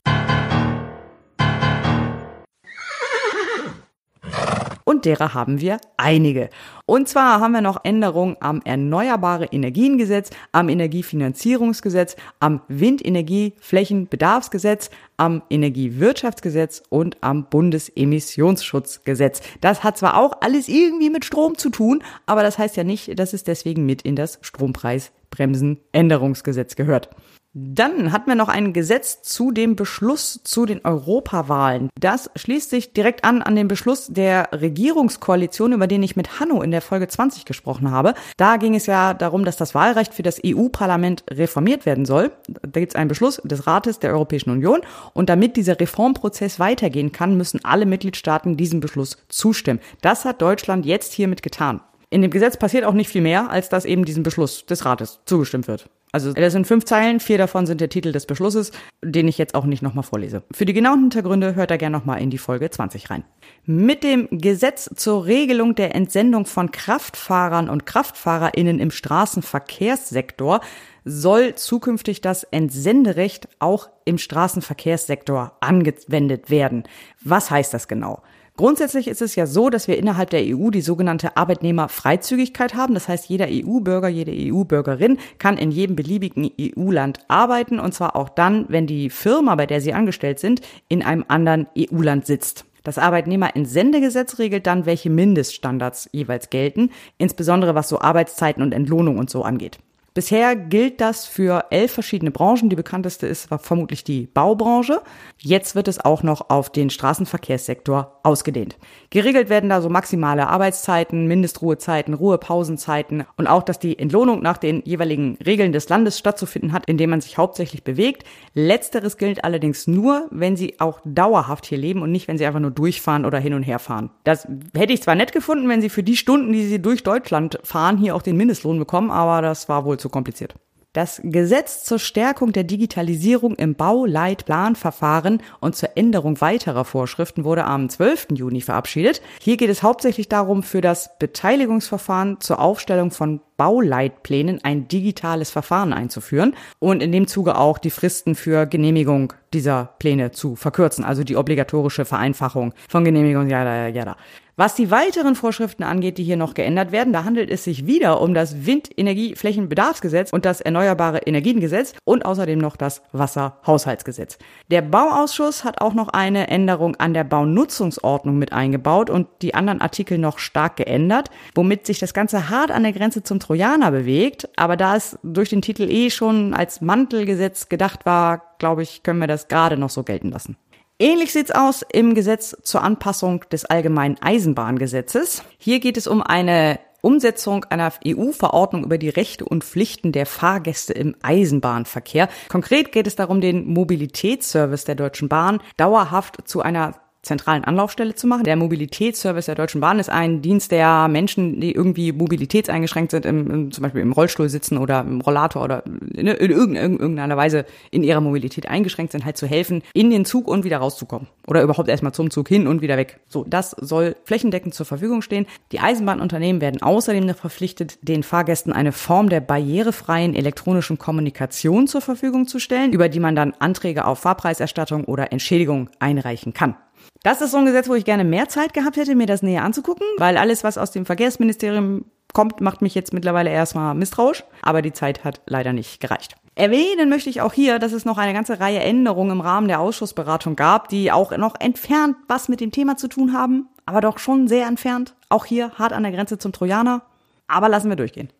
Und derer haben wir einige. Und zwar haben wir noch Änderungen am Erneuerbare Energiengesetz, am Energiefinanzierungsgesetz, am Windenergieflächenbedarfsgesetz, am Energiewirtschaftsgesetz und am Bundesemissionsschutzgesetz. Das hat zwar auch alles irgendwie mit Strom zu tun, aber das heißt ja nicht, dass es deswegen mit in das Strompreisbremsenänderungsgesetz gehört. Dann hatten wir noch ein Gesetz zu dem Beschluss zu den Europawahlen. Das schließt sich direkt an an den Beschluss der Regierungskoalition, über den ich mit Hanno in der Folge 20 gesprochen habe. Da ging es ja darum, dass das Wahlrecht für das EU-Parlament reformiert werden soll. Da gibt es einen Beschluss des Rates der Europäischen Union und damit dieser Reformprozess weitergehen kann, müssen alle Mitgliedstaaten diesem Beschluss zustimmen. Das hat Deutschland jetzt hiermit getan. In dem Gesetz passiert auch nicht viel mehr, als dass eben diesem Beschluss des Rates zugestimmt wird. Also das sind fünf Zeilen, vier davon sind der Titel des Beschlusses, den ich jetzt auch nicht nochmal vorlese. Für die genauen Hintergründe hört da gerne nochmal in die Folge 20 rein. Mit dem Gesetz zur Regelung der Entsendung von Kraftfahrern und Kraftfahrerinnen im Straßenverkehrssektor soll zukünftig das Entsenderecht auch im Straßenverkehrssektor angewendet werden. Was heißt das genau? Grundsätzlich ist es ja so, dass wir innerhalb der EU die sogenannte Arbeitnehmerfreizügigkeit haben. Das heißt, jeder EU-Bürger, jede EU-Bürgerin kann in jedem beliebigen EU-Land arbeiten und zwar auch dann, wenn die Firma, bei der sie angestellt sind, in einem anderen EU-Land sitzt. Das Arbeitnehmerentsendegesetz regelt dann, welche Mindeststandards jeweils gelten, insbesondere was so Arbeitszeiten und Entlohnung und so angeht. Bisher gilt das für elf verschiedene Branchen. Die bekannteste ist vermutlich die Baubranche. Jetzt wird es auch noch auf den Straßenverkehrssektor ausgedehnt. Geregelt werden da so maximale Arbeitszeiten, Mindestruhezeiten, Ruhepausenzeiten und auch, dass die Entlohnung nach den jeweiligen Regeln des Landes stattzufinden hat, in dem man sich hauptsächlich bewegt. Letzteres gilt allerdings nur, wenn sie auch dauerhaft hier leben und nicht, wenn sie einfach nur durchfahren oder hin und her fahren. Das hätte ich zwar nett gefunden, wenn sie für die Stunden, die sie durch Deutschland fahren, hier auch den Mindestlohn bekommen, aber das war wohl zu kompliziert. Das Gesetz zur Stärkung der Digitalisierung im Bauleitplanverfahren und zur Änderung weiterer Vorschriften wurde am 12. Juni verabschiedet. Hier geht es hauptsächlich darum, für das Beteiligungsverfahren zur Aufstellung von Bauleitplänen ein digitales Verfahren einzuführen und in dem Zuge auch die Fristen für Genehmigung dieser Pläne zu verkürzen, also die obligatorische Vereinfachung von Genehmigung, ja, ja, ja. Was die weiteren Vorschriften angeht, die hier noch geändert werden, da handelt es sich wieder um das Windenergieflächenbedarfsgesetz und das Erneuerbare Energiengesetz und außerdem noch das Wasserhaushaltsgesetz. Der Bauausschuss hat auch noch eine Änderung an der Baunutzungsordnung mit eingebaut und die anderen Artikel noch stark geändert, womit sich das Ganze hart an der Grenze zum Trojaner bewegt. Aber da es durch den Titel eh schon als Mantelgesetz gedacht war, glaube ich, können wir das gerade noch so gelten lassen. Ähnlich sieht's aus im Gesetz zur Anpassung des allgemeinen Eisenbahngesetzes. Hier geht es um eine Umsetzung einer EU-Verordnung über die Rechte und Pflichten der Fahrgäste im Eisenbahnverkehr. Konkret geht es darum, den Mobilitätsservice der Deutschen Bahn dauerhaft zu einer zentralen Anlaufstelle zu machen. Der Mobilitätsservice der Deutschen Bahn ist ein Dienst, der Menschen, die irgendwie mobilitätseingeschränkt sind, im, im, zum Beispiel im Rollstuhl sitzen oder im Rollator oder in, in irgendeiner Weise in ihrer Mobilität eingeschränkt sind, halt zu helfen, in den Zug und wieder rauszukommen. Oder überhaupt erstmal zum Zug hin und wieder weg. So, das soll flächendeckend zur Verfügung stehen. Die Eisenbahnunternehmen werden außerdem verpflichtet, den Fahrgästen eine Form der barrierefreien elektronischen Kommunikation zur Verfügung zu stellen, über die man dann Anträge auf Fahrpreiserstattung oder Entschädigung einreichen kann. Das ist so ein Gesetz, wo ich gerne mehr Zeit gehabt hätte, mir das näher anzugucken, weil alles, was aus dem Verkehrsministerium kommt, macht mich jetzt mittlerweile erstmal misstrauisch, aber die Zeit hat leider nicht gereicht. Erwähnen möchte ich auch hier, dass es noch eine ganze Reihe Änderungen im Rahmen der Ausschussberatung gab, die auch noch entfernt was mit dem Thema zu tun haben, aber doch schon sehr entfernt. Auch hier hart an der Grenze zum Trojaner. Aber lassen wir durchgehen.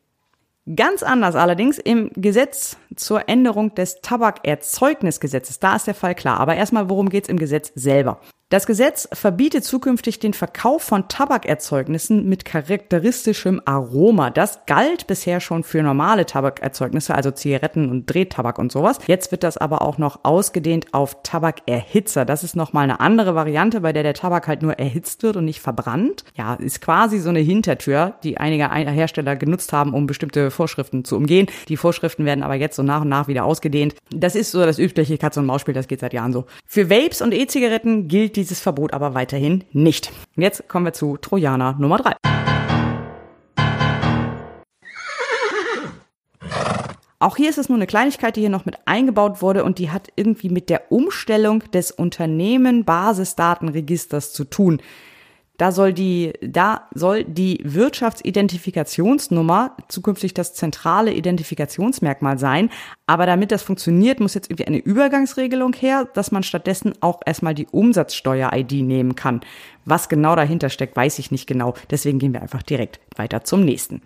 Ganz anders allerdings im Gesetz zur Änderung des Tabakerzeugnisgesetzes. Da ist der Fall klar. Aber erstmal, worum geht's im Gesetz selber? Das Gesetz verbietet zukünftig den Verkauf von Tabakerzeugnissen mit charakteristischem Aroma. Das galt bisher schon für normale Tabakerzeugnisse, also Zigaretten und Drehtabak und sowas. Jetzt wird das aber auch noch ausgedehnt auf Tabakerhitzer. Das ist nochmal eine andere Variante, bei der der Tabak halt nur erhitzt wird und nicht verbrannt. Ja, ist quasi so eine Hintertür, die einige Hersteller genutzt haben, um bestimmte Vorschriften zu umgehen. Die Vorschriften werden aber jetzt so nach und nach wieder ausgedehnt. Das ist so das übliche Katz- und Maus-Spiel, das geht seit Jahren so. Für Vapes und E-Zigaretten gilt dieses Verbot aber weiterhin nicht. Jetzt kommen wir zu Trojaner Nummer 3. Auch hier ist es nur eine Kleinigkeit, die hier noch mit eingebaut wurde und die hat irgendwie mit der Umstellung des Unternehmen-Basisdatenregisters zu tun. Da soll die, da soll die Wirtschaftsidentifikationsnummer zukünftig das zentrale Identifikationsmerkmal sein. Aber damit das funktioniert, muss jetzt irgendwie eine Übergangsregelung her, dass man stattdessen auch erstmal die Umsatzsteuer-ID nehmen kann. Was genau dahinter steckt, weiß ich nicht genau. Deswegen gehen wir einfach direkt weiter zum nächsten.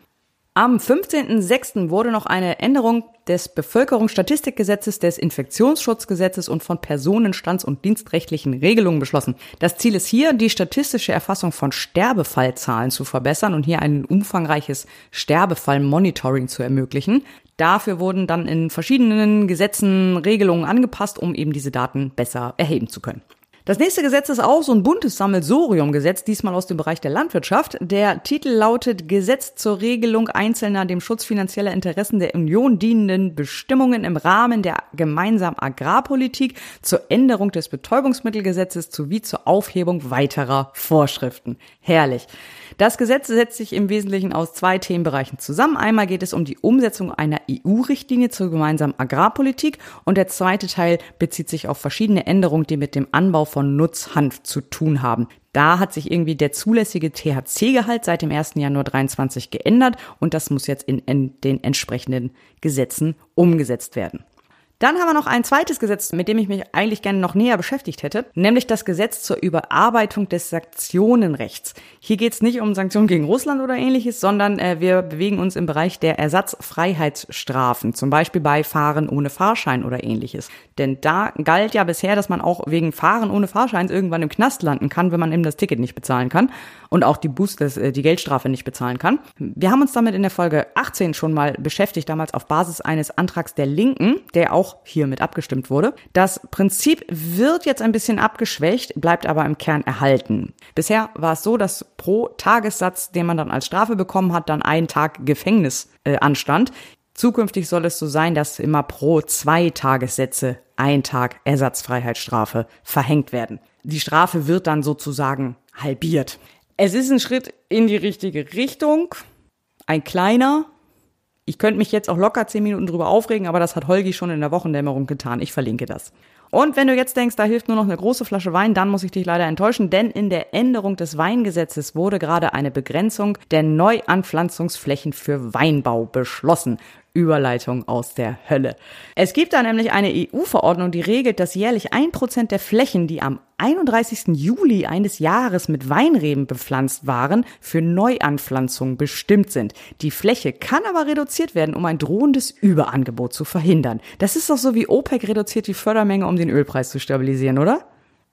Am 15.06. wurde noch eine Änderung des Bevölkerungsstatistikgesetzes, des Infektionsschutzgesetzes und von Personenstands- und dienstrechtlichen Regelungen beschlossen. Das Ziel ist hier, die statistische Erfassung von Sterbefallzahlen zu verbessern und hier ein umfangreiches Sterbefallmonitoring zu ermöglichen. Dafür wurden dann in verschiedenen Gesetzen Regelungen angepasst, um eben diese Daten besser erheben zu können. Das nächste Gesetz ist auch so ein buntes Sammelsurium-Gesetz, diesmal aus dem Bereich der Landwirtschaft. Der Titel lautet Gesetz zur Regelung einzelner dem Schutz finanzieller Interessen der Union dienenden Bestimmungen im Rahmen der gemeinsamen Agrarpolitik zur Änderung des Betäubungsmittelgesetzes sowie zur Aufhebung weiterer Vorschriften. Herrlich. Das Gesetz setzt sich im Wesentlichen aus zwei Themenbereichen zusammen. Einmal geht es um die Umsetzung einer EU-Richtlinie zur gemeinsamen Agrarpolitik und der zweite Teil bezieht sich auf verschiedene Änderungen, die mit dem Anbau von Nutzhanf zu tun haben. Da hat sich irgendwie der zulässige THC-Gehalt seit dem 1. Januar 23 geändert und das muss jetzt in, in den entsprechenden Gesetzen umgesetzt werden. Dann haben wir noch ein zweites Gesetz, mit dem ich mich eigentlich gerne noch näher beschäftigt hätte, nämlich das Gesetz zur Überarbeitung des Sanktionenrechts. Hier geht es nicht um Sanktionen gegen Russland oder ähnliches, sondern äh, wir bewegen uns im Bereich der Ersatzfreiheitsstrafen, zum Beispiel bei Fahren ohne Fahrschein oder ähnliches. Denn da galt ja bisher, dass man auch wegen Fahren ohne Fahrschein irgendwann im Knast landen kann, wenn man eben das Ticket nicht bezahlen kann und auch die Boost, äh, die Geldstrafe nicht bezahlen kann. Wir haben uns damit in der Folge 18 schon mal beschäftigt, damals auf Basis eines Antrags der Linken, der auch hiermit abgestimmt wurde. Das Prinzip wird jetzt ein bisschen abgeschwächt, bleibt aber im Kern erhalten. Bisher war es so, dass pro Tagessatz, den man dann als Strafe bekommen hat, dann ein Tag Gefängnis äh, anstand. Zukünftig soll es so sein, dass immer pro zwei Tagessätze ein Tag Ersatzfreiheitsstrafe verhängt werden. Die Strafe wird dann sozusagen halbiert. Es ist ein Schritt in die richtige Richtung. Ein kleiner, ich könnte mich jetzt auch locker zehn Minuten drüber aufregen, aber das hat Holgi schon in der Wochendämmerung getan. Ich verlinke das. Und wenn du jetzt denkst, da hilft nur noch eine große Flasche Wein, dann muss ich dich leider enttäuschen, denn in der Änderung des Weingesetzes wurde gerade eine Begrenzung der Neuanpflanzungsflächen für Weinbau beschlossen. Überleitung aus der Hölle. Es gibt da nämlich eine EU-Verordnung, die regelt, dass jährlich ein Prozent der Flächen, die am 31. Juli eines Jahres mit Weinreben bepflanzt waren, für Neuanpflanzungen bestimmt sind. Die Fläche kann aber reduziert werden, um ein drohendes Überangebot zu verhindern. Das ist doch so wie OPEC reduziert die Fördermenge, um den Ölpreis zu stabilisieren, oder?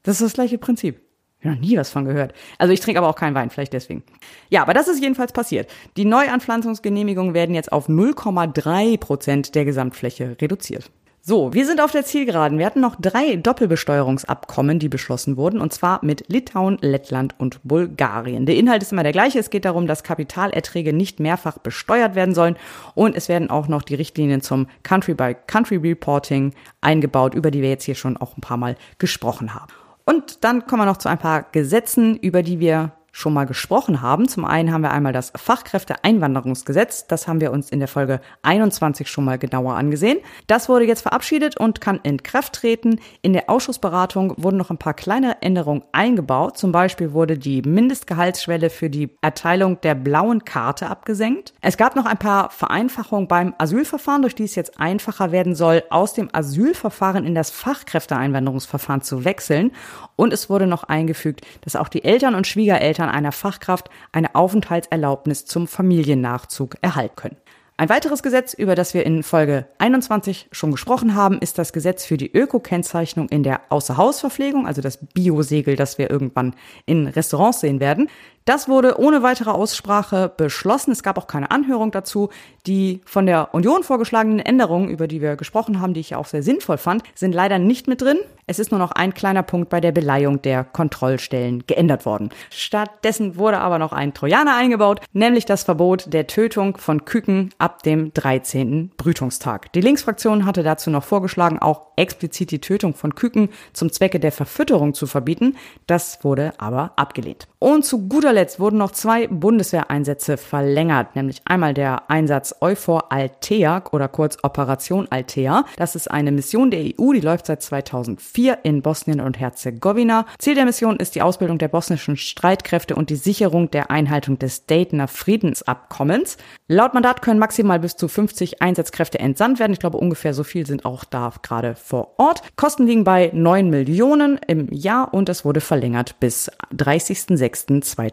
Das ist das gleiche Prinzip. Ich habe noch nie was von gehört. Also ich trinke aber auch keinen Wein, vielleicht deswegen. Ja, aber das ist jedenfalls passiert. Die Neuanpflanzungsgenehmigungen werden jetzt auf 0,3 Prozent der Gesamtfläche reduziert. So, wir sind auf der Zielgeraden. Wir hatten noch drei Doppelbesteuerungsabkommen, die beschlossen wurden, und zwar mit Litauen, Lettland und Bulgarien. Der Inhalt ist immer der gleiche. Es geht darum, dass Kapitalerträge nicht mehrfach besteuert werden sollen und es werden auch noch die Richtlinien zum Country-by-Country-Reporting eingebaut, über die wir jetzt hier schon auch ein paar Mal gesprochen haben. Und dann kommen wir noch zu ein paar Gesetzen, über die wir schon mal gesprochen haben. Zum einen haben wir einmal das Fachkräfteeinwanderungsgesetz. Das haben wir uns in der Folge 21 schon mal genauer angesehen. Das wurde jetzt verabschiedet und kann in Kraft treten. In der Ausschussberatung wurden noch ein paar kleine Änderungen eingebaut. Zum Beispiel wurde die Mindestgehaltsschwelle für die Erteilung der blauen Karte abgesenkt. Es gab noch ein paar Vereinfachungen beim Asylverfahren, durch die es jetzt einfacher werden soll, aus dem Asylverfahren in das Fachkräfteeinwanderungsverfahren zu wechseln. Und es wurde noch eingefügt, dass auch die Eltern und Schwiegereltern einer Fachkraft eine Aufenthaltserlaubnis zum Familiennachzug erhalten können. Ein weiteres Gesetz, über das wir in Folge 21 schon gesprochen haben, ist das Gesetz für die Öko-Kennzeichnung in der Außerhausverpflegung, also das Biosegel, das wir irgendwann in Restaurants sehen werden. Das wurde ohne weitere Aussprache beschlossen. Es gab auch keine Anhörung dazu. Die von der Union vorgeschlagenen Änderungen, über die wir gesprochen haben, die ich ja auch sehr sinnvoll fand, sind leider nicht mit drin. Es ist nur noch ein kleiner Punkt bei der Beleihung der Kontrollstellen geändert worden. Stattdessen wurde aber noch ein Trojaner eingebaut, nämlich das Verbot der Tötung von Küken ab dem 13. Brütungstag. Die Linksfraktion hatte dazu noch vorgeschlagen, auch explizit die Tötung von Küken zum Zwecke der Verfütterung zu verbieten. Das wurde aber abgelehnt. Und zu guter Letzt wurden noch zwei Bundeswehreinsätze verlängert, nämlich einmal der Einsatz Euphor Altea oder kurz Operation Altea. Das ist eine Mission der EU, die läuft seit 2004 in Bosnien und Herzegowina. Ziel der Mission ist die Ausbildung der bosnischen Streitkräfte und die Sicherung der Einhaltung des Daytoner Friedensabkommens. Laut Mandat können maximal bis zu 50 Einsatzkräfte entsandt werden. Ich glaube, ungefähr so viel sind auch da gerade vor Ort. Kosten liegen bei 9 Millionen im Jahr und es wurde verlängert bis 30.06.2020.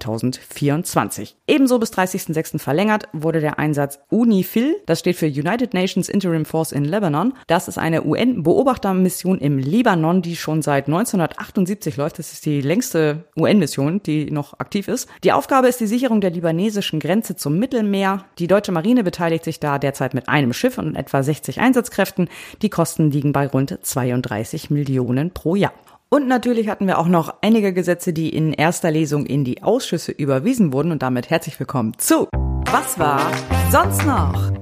2024. Ebenso bis 30.06. verlängert wurde der Einsatz UNIFIL, das steht für United Nations Interim Force in Lebanon. Das ist eine UN-Beobachtermission im Libanon, die schon seit 1978 läuft. Das ist die längste UN-Mission, die noch aktiv ist. Die Aufgabe ist die Sicherung der libanesischen Grenze zum Mittelmeer. Die deutsche Marine beteiligt sich da derzeit mit einem Schiff und etwa 60 Einsatzkräften. Die Kosten liegen bei rund 32 Millionen pro Jahr. Und natürlich hatten wir auch noch einige Gesetze, die in erster Lesung in die Ausschüsse überwiesen wurden. Und damit herzlich willkommen zu Was war sonst noch?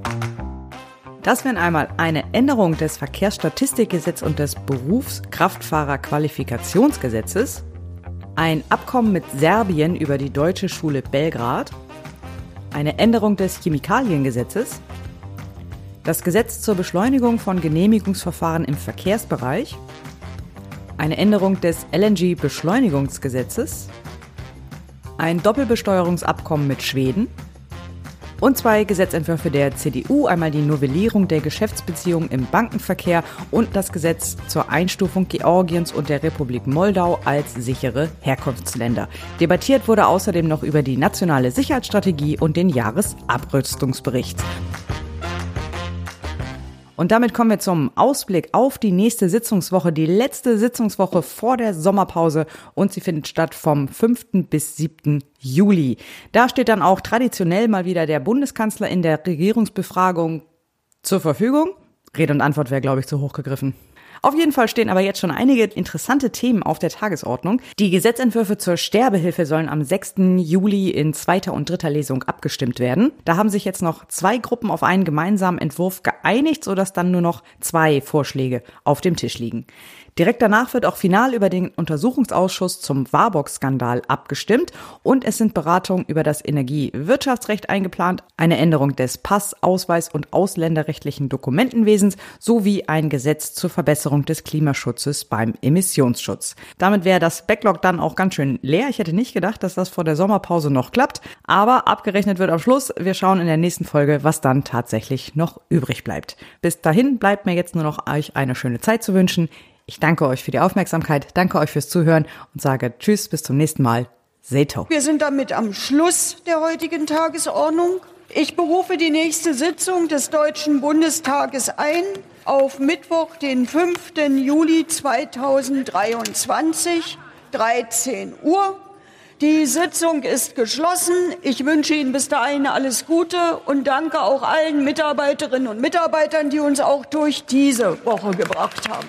Das wären einmal eine Änderung des Verkehrsstatistikgesetzes und des Berufskraftfahrerqualifikationsgesetzes, ein Abkommen mit Serbien über die Deutsche Schule Belgrad, eine Änderung des Chemikaliengesetzes, das Gesetz zur Beschleunigung von Genehmigungsverfahren im Verkehrsbereich, eine Änderung des LNG-Beschleunigungsgesetzes, ein Doppelbesteuerungsabkommen mit Schweden und zwei Gesetzentwürfe der CDU, einmal die Novellierung der Geschäftsbeziehungen im Bankenverkehr und das Gesetz zur Einstufung Georgiens und der Republik Moldau als sichere Herkunftsländer. Debattiert wurde außerdem noch über die nationale Sicherheitsstrategie und den Jahresabrüstungsbericht. Und damit kommen wir zum Ausblick auf die nächste Sitzungswoche, die letzte Sitzungswoche vor der Sommerpause und sie findet statt vom 5. bis 7. Juli. Da steht dann auch traditionell mal wieder der Bundeskanzler in der Regierungsbefragung zur Verfügung. Rede und Antwort wäre, glaube ich, zu hoch gegriffen. Auf jeden Fall stehen aber jetzt schon einige interessante Themen auf der Tagesordnung. Die Gesetzentwürfe zur Sterbehilfe sollen am 6. Juli in zweiter und dritter Lesung abgestimmt werden. Da haben sich jetzt noch zwei Gruppen auf einen gemeinsamen Entwurf geeinigt, sodass dann nur noch zwei Vorschläge auf dem Tisch liegen. Direkt danach wird auch final über den Untersuchungsausschuss zum Warburg-Skandal abgestimmt und es sind Beratungen über das Energiewirtschaftsrecht eingeplant, eine Änderung des Pass-, Ausweis- und ausländerrechtlichen Dokumentenwesens sowie ein Gesetz zur Verbesserung des Klimaschutzes beim Emissionsschutz. Damit wäre das Backlog dann auch ganz schön leer. Ich hätte nicht gedacht, dass das vor der Sommerpause noch klappt, aber abgerechnet wird am Schluss. Wir schauen in der nächsten Folge, was dann tatsächlich noch übrig bleibt. Bis dahin bleibt mir jetzt nur noch euch eine schöne Zeit zu wünschen. Ich danke euch für die Aufmerksamkeit, danke euch fürs Zuhören und sage Tschüss, bis zum nächsten Mal. Seto. Wir sind damit am Schluss der heutigen Tagesordnung. Ich berufe die nächste Sitzung des Deutschen Bundestages ein auf Mittwoch, den 5. Juli 2023, 13 Uhr. Die Sitzung ist geschlossen. Ich wünsche Ihnen bis dahin alles Gute und danke auch allen Mitarbeiterinnen und Mitarbeitern, die uns auch durch diese Woche gebracht haben.